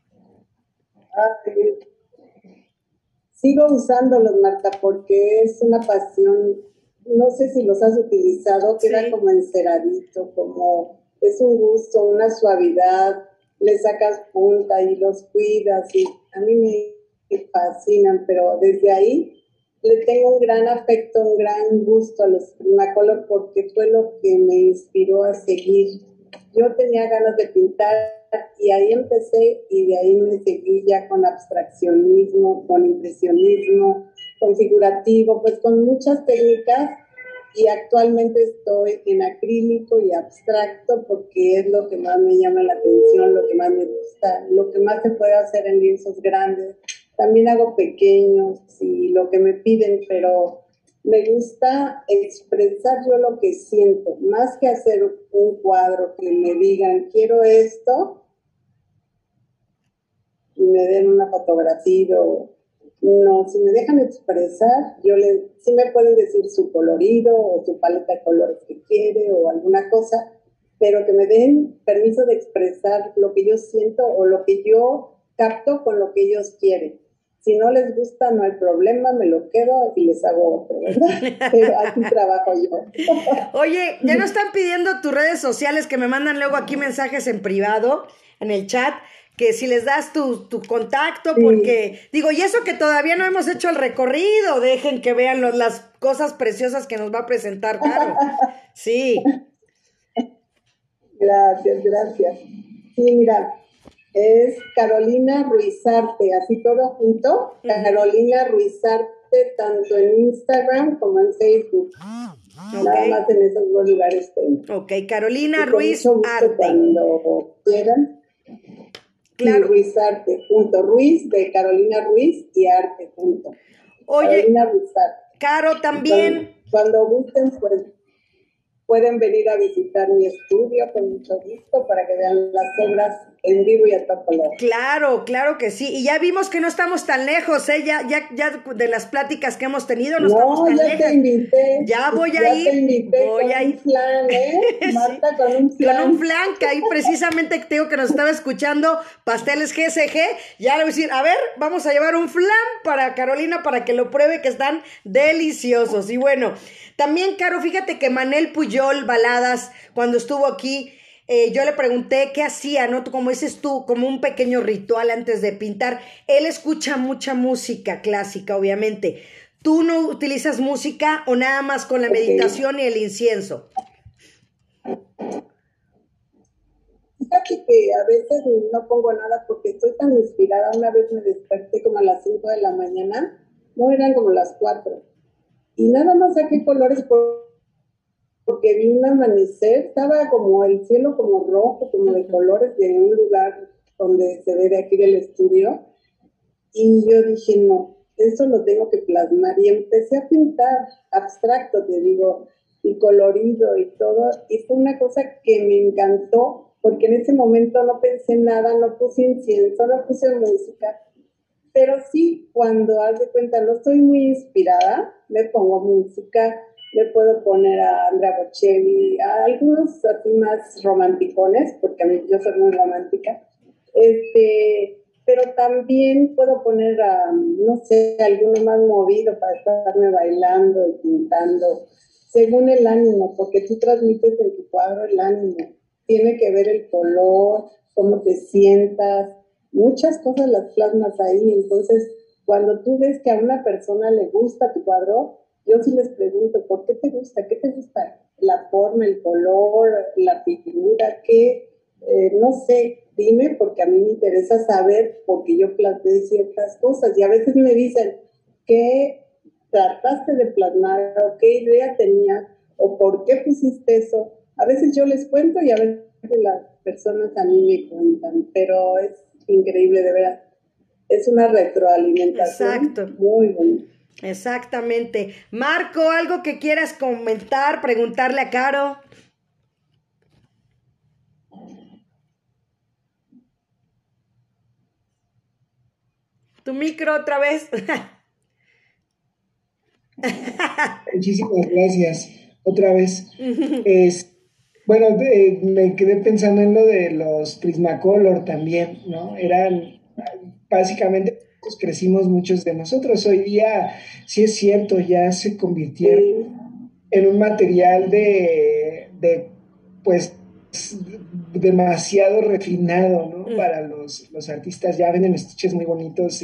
Sigo usándolos, Marta, porque es una pasión. No sé si los has utilizado, queda como enceradito, como es un gusto, una suavidad. Le sacas punta y los cuidas y a mí me que fascinan, pero desde ahí le tengo un gran afecto, un gran gusto a los Primacolor porque fue lo que me inspiró a seguir. Yo tenía ganas de pintar y ahí empecé y de ahí me seguí ya con abstraccionismo, con impresionismo, con figurativo, pues con muchas técnicas y actualmente estoy en acrílico y abstracto porque es lo que más me llama la atención, lo que más me gusta, lo que más se puede hacer en lienzos grandes también hago pequeños y lo que me piden, pero me gusta expresar yo lo que siento, más que hacer un cuadro que me digan, quiero esto, y me den una fotografía o no, si me dejan expresar, yo les, sí me pueden decir su colorido o su paleta de colores que quiere o alguna cosa, pero que me den permiso de expresar lo que yo siento o lo que yo capto con lo que ellos quieren. Si no les gusta, no hay problema, me lo quedo y les hago otro, ¿verdad? Pero aquí trabajo yo. Oye, ya nos están pidiendo tus redes sociales que me mandan luego aquí mensajes en privado, en el chat, que si les das tu, contacto, porque digo, y eso que todavía no hemos hecho el recorrido, dejen que vean las cosas preciosas que nos va a presentar Caro. Sí. Gracias, gracias. Sí, mira, es Carolina Ruizarte, así todo junto. Carolina Ruizarte, tanto en Instagram como en Facebook. Nada más en esos dos lugares tengo. Ok, Carolina Ruiz Arte. Cuando quieran. Claro. Y Ruiz Arte. Ruiz de Carolina Ruiz y Arte, punto. Oye, Carolina Ruiz Arte. Caro, también. Cuando, gusten, pues pueden venir a visitar mi estudio con mucho gusto para que vean las obras en vivo y a todo color. Claro, claro que sí. Y ya vimos que no estamos tan lejos, ¿eh? Ya, ya, ya de las pláticas que hemos tenido, no, estamos tan ya Te invité, ya voy ya a ir. Te invité voy con a ir. un flan, ¿eh? Marta, con un flan. Con un flan, que ahí precisamente te digo que nos estaba escuchando Pasteles GSG. Ya le voy a decir, a ver, vamos a llevar un flan para Carolina para que lo pruebe, que están deliciosos. Y bueno, también, Caro, fíjate que Manel Puyol Baladas, cuando estuvo aquí, eh, yo le pregunté qué hacía, ¿no? Como dices tú, como un pequeño ritual antes de pintar. Él escucha mucha música clásica, obviamente. ¿Tú no utilizas música o nada más con la meditación y el incienso? Fíjate que a veces no pongo nada porque estoy tan inspirada. Una vez me desperté como a las 5 de la mañana, no eran como las 4. Y nada más saqué colores por porque vi un amanecer, estaba como el cielo como rojo, como de colores de un lugar donde se ve de aquí del estudio. Y yo dije, no, eso lo tengo que plasmar. Y empecé a pintar abstracto, te digo, y colorido y todo. Y fue una cosa que me encantó, porque en ese momento no pensé nada, no puse incienso, no puse música. Pero sí, cuando haz de cuenta, no estoy muy inspirada, me pongo música, le puedo poner a Andrea Bocelli, a algunos así más romanticones, porque a mí yo soy muy romántica, este, pero también puedo poner a, no sé, alguno más movido para estarme bailando y pintando, según el ánimo, porque tú transmites en tu cuadro el ánimo, tiene que ver el color, cómo te sientas, muchas cosas las plasmas ahí, entonces cuando tú ves que a una persona le gusta tu cuadro, yo sí les pregunto, ¿por qué te gusta? ¿Qué te gusta? La forma, el color, la figura, ¿qué? Eh, no sé, dime, porque a mí me interesa saber, porque yo planteé ciertas cosas y a veces me dicen, ¿qué trataste de plasmar o qué idea tenías o por qué pusiste eso? A veces yo les cuento y a veces las personas a mí me cuentan, pero es increíble, de verdad. Es una retroalimentación Exacto. muy buena. Exactamente. Marco, ¿algo que quieras comentar, preguntarle a Caro? Tu micro otra vez. Muchísimas gracias. Otra vez. Es, bueno, me quedé pensando en lo de los Prismacolor también, ¿no? Eran básicamente pues, crecimos muchos de nosotros. Hoy día, sí es cierto, ya se convirtieron en un material de, de pues, demasiado refinado, ¿no? Mm. Para los, artistas, ya venden estuches muy bonitos,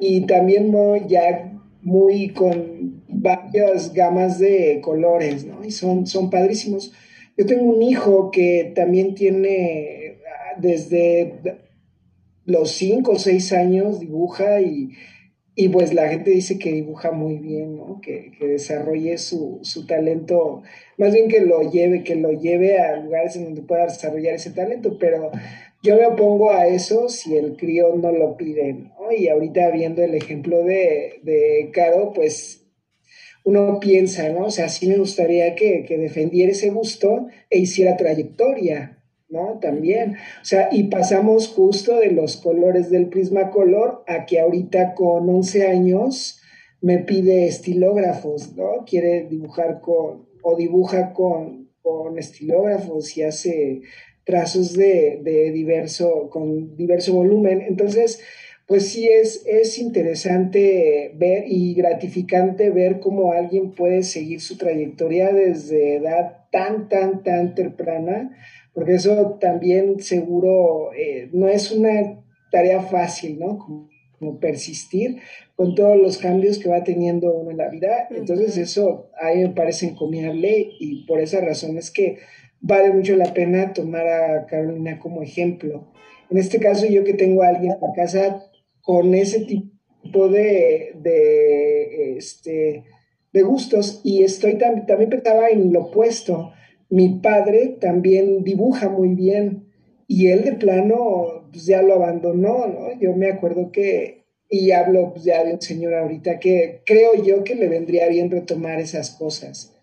y también ya muy con varias gamas de colores, ¿no? Y son, son padrísimos. Yo tengo un hijo que también tiene ah, desde los cinco o seis años dibuja y, pues la gente dice que dibuja muy bien, ¿no? Que, desarrolle su, talento, más bien que lo lleve, que lo lleve a lugares en donde pueda desarrollar ese talento, pero yo me opongo a eso si el crío no lo pide, ¿no? Y ahorita viendo el ejemplo de, de Caro, pues uno piensa, ¿no? O sea, sí me gustaría que, que defendiera ese gusto e hiciera trayectoria, ¿no? También. O sea, y pasamos justo de los colores del Prismacolor a que ahorita con 11 años me pide estilógrafos, ¿no? Quiere dibujar con, o dibuja con, con estilógrafos y hace trazos de, de, diverso, con diverso volumen. Entonces, pues sí es, es interesante ver y gratificante ver cómo alguien puede seguir su trayectoria desde edad tan, tan, tan temprana porque eso también seguro eh, no es una tarea fácil, ¿no? Como, persistir con todos los cambios que va teniendo uno en la vida. Entonces eso a mí me parece encomiable y por esa razón es que vale mucho la pena tomar a Carolina como ejemplo. En este caso yo que tengo a alguien en casa con ese tipo de, de, este, de gustos y estoy también pensaba en lo opuesto. Mi padre también dibuja muy bien y él de plano pues, ya lo abandonó, ¿no? Yo me acuerdo que, y hablo pues, ya de un señor ahorita, que creo yo que le vendría bien retomar esas cosas,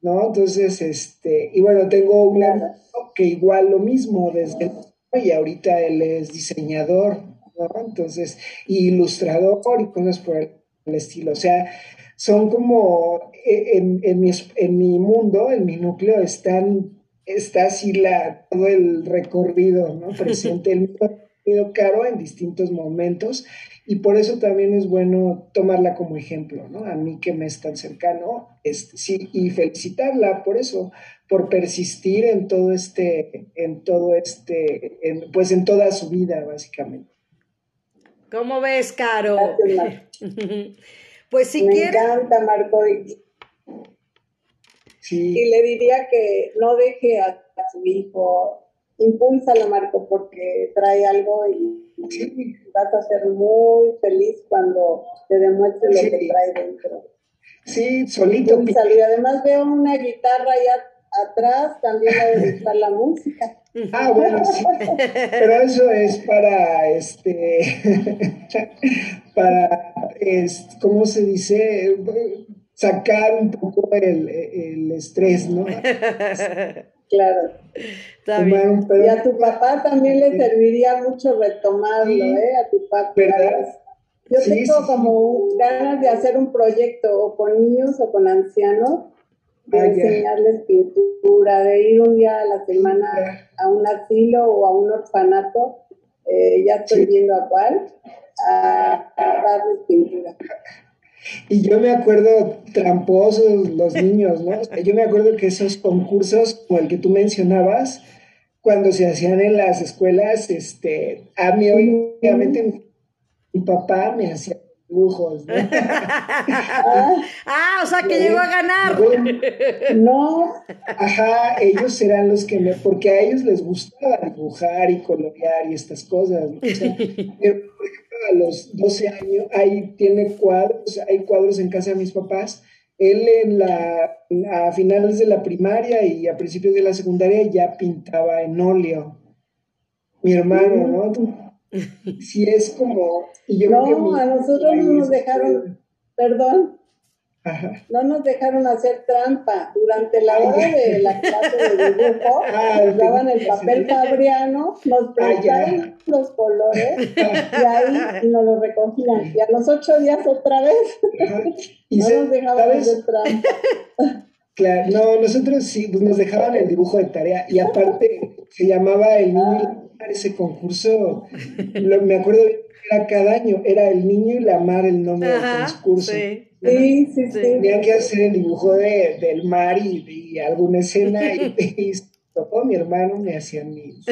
¿no? Entonces, este, y bueno, tengo un hermano que igual lo mismo desde y ahorita él es diseñador, ¿no? Entonces, ilustrador y cosas por el estilo. O sea, son como eh, en, en, mi, en mi mundo, en mi núcleo, están, está así la, todo el recorrido ¿no? presente, el mismo caro en distintos momentos y por eso también es bueno tomarla como ejemplo, ¿no? A mí que me es tan cercano, este, sí, y felicitarla por eso, por persistir en todo este, en todo este, en, pues en toda su vida, básicamente. ¿Cómo ves, Caro? pues si Me encanta, Marco. Y, sí. y le diría que no deje a, a su hijo, impúlsalo, Marco, porque trae algo y Sí. vas a ser muy feliz cuando te demuestre lo Sí. que trae dentro. Sí, solito. Impúlsalo. Y además veo una guitarra allá atrás, también debe gustar la música. Ah, bueno, sí. Pero eso es para, este, para, es, ¿cómo se dice? Sacar un poco el, el estrés, ¿no? Claro. Está bien. Y a tu papá también le serviría mucho retomarlo, Sí. ¿eh? A tu papá. ¿Verdad? Yo Sí, tengo sí, como un- ganas de hacer un proyecto o con niños o con ancianos, de Ah, enseñarles pintura, de ir un día a la semana a un asilo o a un orfanato, eh, ya estoy Sí. viendo a cuál, a, a darles pintura. Y yo me acuerdo tramposos los niños, ¿no? O sea, yo me acuerdo que esos concursos, como el que tú mencionabas, cuando se hacían en las escuelas, este, a mí obviamente mi papá me hacía dibujos, ¿no? Ah, Ah, o sea que llegó a ganar. no, Ajá, ellos eran los que me, porque a ellos les gustaba dibujar y colorear y estas cosas. ¿no? O sea, pero, por ejemplo, a los 12 años, ahí tiene cuadros, hay cuadros en casa de mis papás. Él en la, a finales de la primaria y a principios de la secundaria ya pintaba en óleo. Mi hermano, ¿no? Sí es como... Y yo no, mi- a nosotros no nos dejaron, perdón, Ajá. no nos dejaron hacer trampa. Durante la hora de la clase de dibujo, Ah, nos daban el papel fabriano, nos Ah, prestaron los colores y ahí nos los recogían. Y a los ocho días otra vez Ajá. Y no se- nos dejaban ¿sabes? hacer trampa. Claro, no, nosotros sí, pues nos dejaban el dibujo de tarea y aparte se llamaba el niño y la mar, ese concurso, lo- me acuerdo que era cada año, era el niño y la mar el nombre del concurso. sí. Sí, sí, sí. Tenían que hacer el dibujo de, del mar y, y alguna escena y, y tocó mi hermano, me hacían.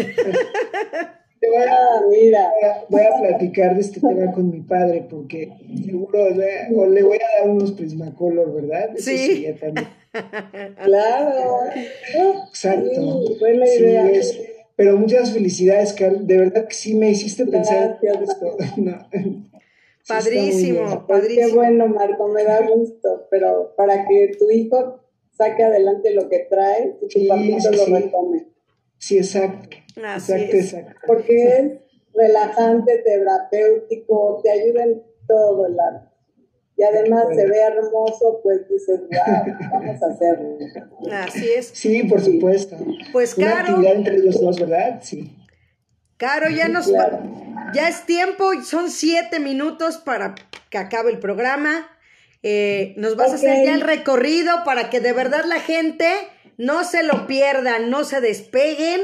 Te voy a- mira. voy a- voy a platicar de este tema con mi padre porque seguro le, o le voy a dar unos Prismacolor, ¿verdad? Eso Sí. sería también. Claro. Exacto. Sí, buena Sí, idea. es- pero muchas felicidades, Carl. De verdad que sí me hiciste pensar Gracias, esto. No. Padrísimo. Padrísimo. qué bueno, Marco, me da gusto, pero para que tu hijo saque adelante lo que trae y tu papito lo retome. Sí, exacto. Así exacto, es. exacto. Porque es relajante, terapéutico, te ayuda en todo el arte. Y además se ve hermoso, pues dices, wow, vamos a hacerlo. Así es. Sí, por supuesto. Pues, Una Caro. actividad entre ellos dos, ¿verdad? Sí. Caro, ya nos Claro. ya es tiempo, son siete minutos para que acabe el programa. Eh, nos vas a hacer ya el recorrido para que de verdad la gente no se lo pierda, no se despeguen.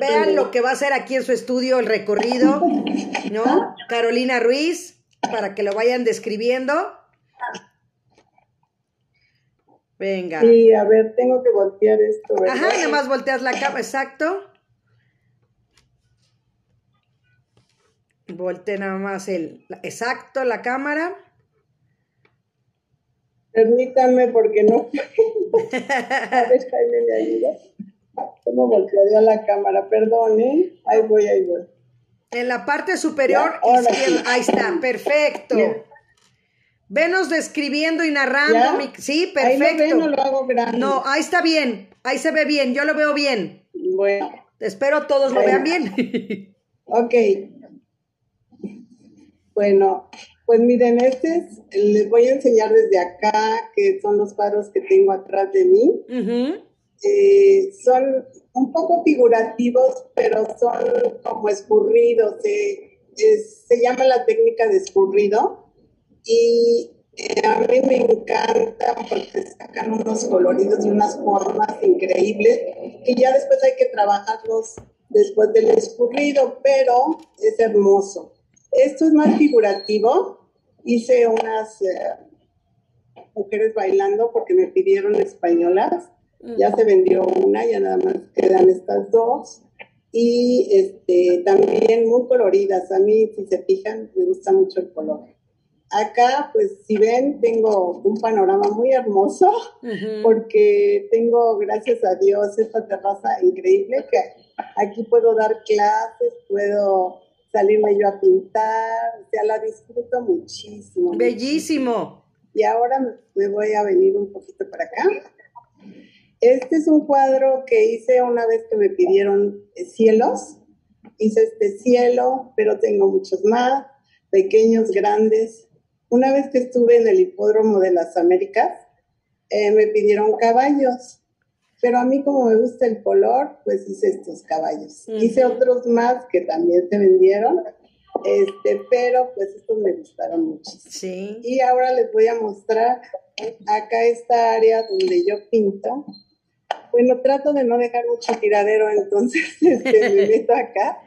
Vean lo que va a hacer aquí en su estudio el recorrido, ¿no? Carolina Ruiz, para que lo vayan describiendo. Venga. Sí, a ver, tengo que voltear esto, ¿verdad? Ajá, nada más volteas la cama, exacto. Volte nada más el, exacto, la cámara. Permítame porque no. a ver, Jaime, me ayuda. ¿Cómo voltearía la cámara? Perdón, ¿eh? Ahí voy, ahí voy. En la parte superior izquierda. sí. Ahí está, perfecto. Venos describiendo y narrando. Sí, Ahí lo perfecto. ven o lo hago grande. No, ahí está bien. Ahí se ve bien. Yo lo veo bien. Bueno, Espero todos lo vean bien. ok. Bueno, pues miren, este es, les voy a enseñar desde acá, que son los cuadros que tengo atrás de mí. Eh, son un poco figurativos, pero son como escurridos. es- se llama la técnica de escurrido y eh, a mí me encanta porque sacan unos coloridos y unas formas increíbles que ya después hay que trabajarlos después del escurrido, pero es hermoso. Esto es más figurativo. Hice unas eh, mujeres bailando porque me pidieron españolas. Ya se vendió una, ya nada más quedan estas dos. Y este, también muy coloridas. A mí, si se fijan, me gusta mucho el color. Acá, pues, si ven, tengo un panorama muy hermoso Ujú. porque tengo, gracias a Dios, esta terraza increíble que aquí puedo dar clases, puedo salirme yo a pintar, o sea, la disfruto muchísimo. Bellísimo. Y ahora me voy a venir un poquito para acá. Este es un cuadro que hice una vez que me pidieron eh, cielos. Hice este cielo, pero tengo muchos más, pequeños, grandes. Una vez que estuve en el hipódromo de las Américas, eh, me pidieron caballos. Pero a mí como me gusta el color, pues hice estos caballos. Ujú. Hice otros más que también se vendieron, este, pero pues estos me gustaron muchísimo. Sí. Y ahora les voy a mostrar acá esta área donde yo pinto. Bueno, trato de no dejar mucho tiradero, entonces este, me meto acá,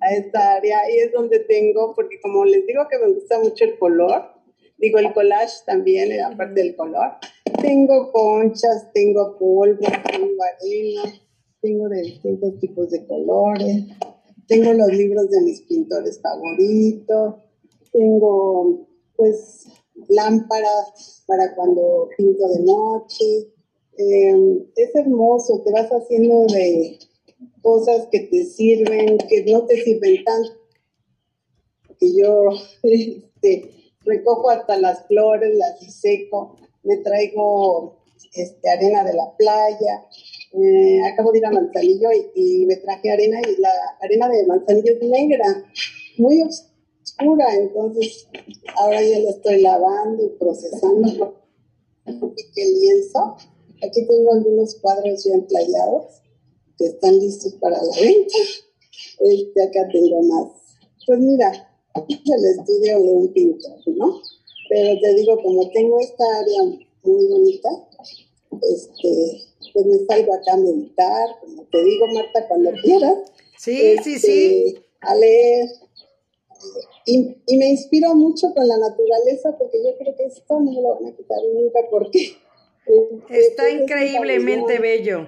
a esta área, y es donde tengo, porque como les digo que me gusta mucho el color, digo el collage también, eh, aparte del color, tengo conchas, tengo polvo, tengo arena, tengo de distintos tipos de colores, tengo los libros de mis pintores favoritos, tengo pues lámparas para cuando pinto de noche. Eh, es hermoso, te vas haciendo de cosas que te sirven, que no te sirven tanto. Que yo este, recojo hasta las flores, las seco, me traigo este, arena de la playa. Eh, acabo de ir a Manzanillo y, y me traje arena y la arena de Manzanillo es negra, muy oscura, entonces ahora ya la estoy lavando y procesando. Piqué el lienzo. Aquí tengo algunos cuadros ya emplayados que están listos para la venta. Este, acá tengo más. Pues mira, el estudio de un pintor, ¿no? Pero te digo, como tengo esta área muy bonita, este, pues me salgo acá a meditar, como te digo, Marta, cuando quieras. Sí, sí, sí. este, A leer. Y, y me inspiro mucho con la naturaleza porque yo creo que esto no me lo van a quitar nunca porque... Está es increíblemente bello.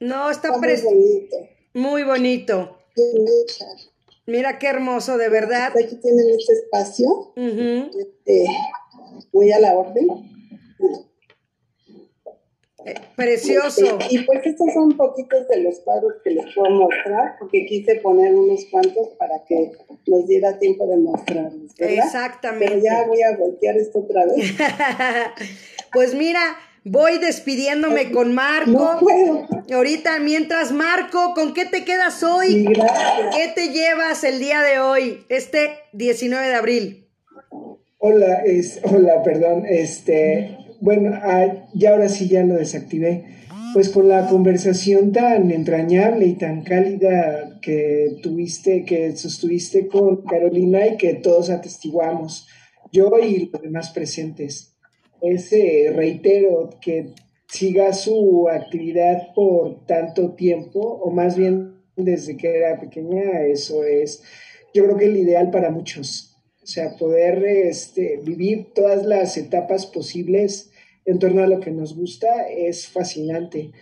No, está pres- muy bonito. Mira qué hermoso, de verdad. Aquí tienen este espacio, este, muy a la orden. Eh, Precioso. Y pues estos son poquitos de los cuadros que les puedo mostrar, porque quise poner unos cuantos para que nos diera tiempo de mostrarlos, ¿verdad? Exactamente. Pero ya voy a voltear esto otra vez. Pues mira, voy despidiéndome con Marco. No puedo. Ahorita, mientras Marco, ¿con qué te quedas hoy? Gracias. ¿Qué te llevas el día de hoy, este 19 de abril? Hola, es, hola, perdón, este, bueno, ah, ya ahora sí ya lo desactivé. Pues con la conversación tan entrañable y tan cálida que tuviste, que sostuviste con Carolina y que todos atestiguamos, yo y los demás presentes. Es, eh, reitero, que siga su actividad por tanto tiempo, o más bien desde que era pequeña, eso es, yo creo que el ideal para muchos. O sea, poder este, vivir todas las etapas posibles en torno a lo que nos gusta es fascinante.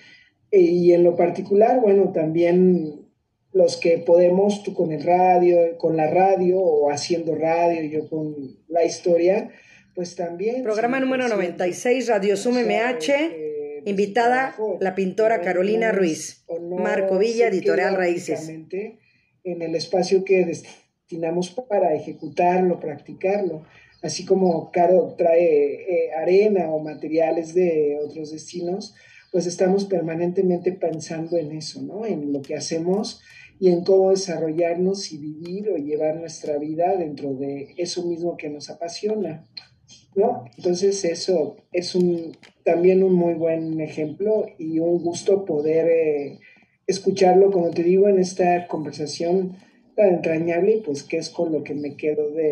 E- y en lo particular, bueno, también los que podemos, tú con el radio, con la radio o haciendo radio, yo con la historia, pues también. Programa siempre, número siempre. 96, Radio Sum MH. eh, Invitada la pintora Carolina Ruiz. Marco Villa, Editorial Raíces. En el espacio que destinamos para ejecutarlo, practicarlo. Así como Caro trae eh, arena o materiales de otros destinos, pues estamos permanentemente pensando en eso, ¿no? En lo que hacemos y en cómo desarrollarnos y vivir o llevar nuestra vida dentro de eso mismo que nos apasiona. ¿no? Entonces eso es un, también un muy buen ejemplo y un gusto poder eh, escucharlo, como te digo, en esta conversación tan entrañable, pues que es con lo que me quedo de,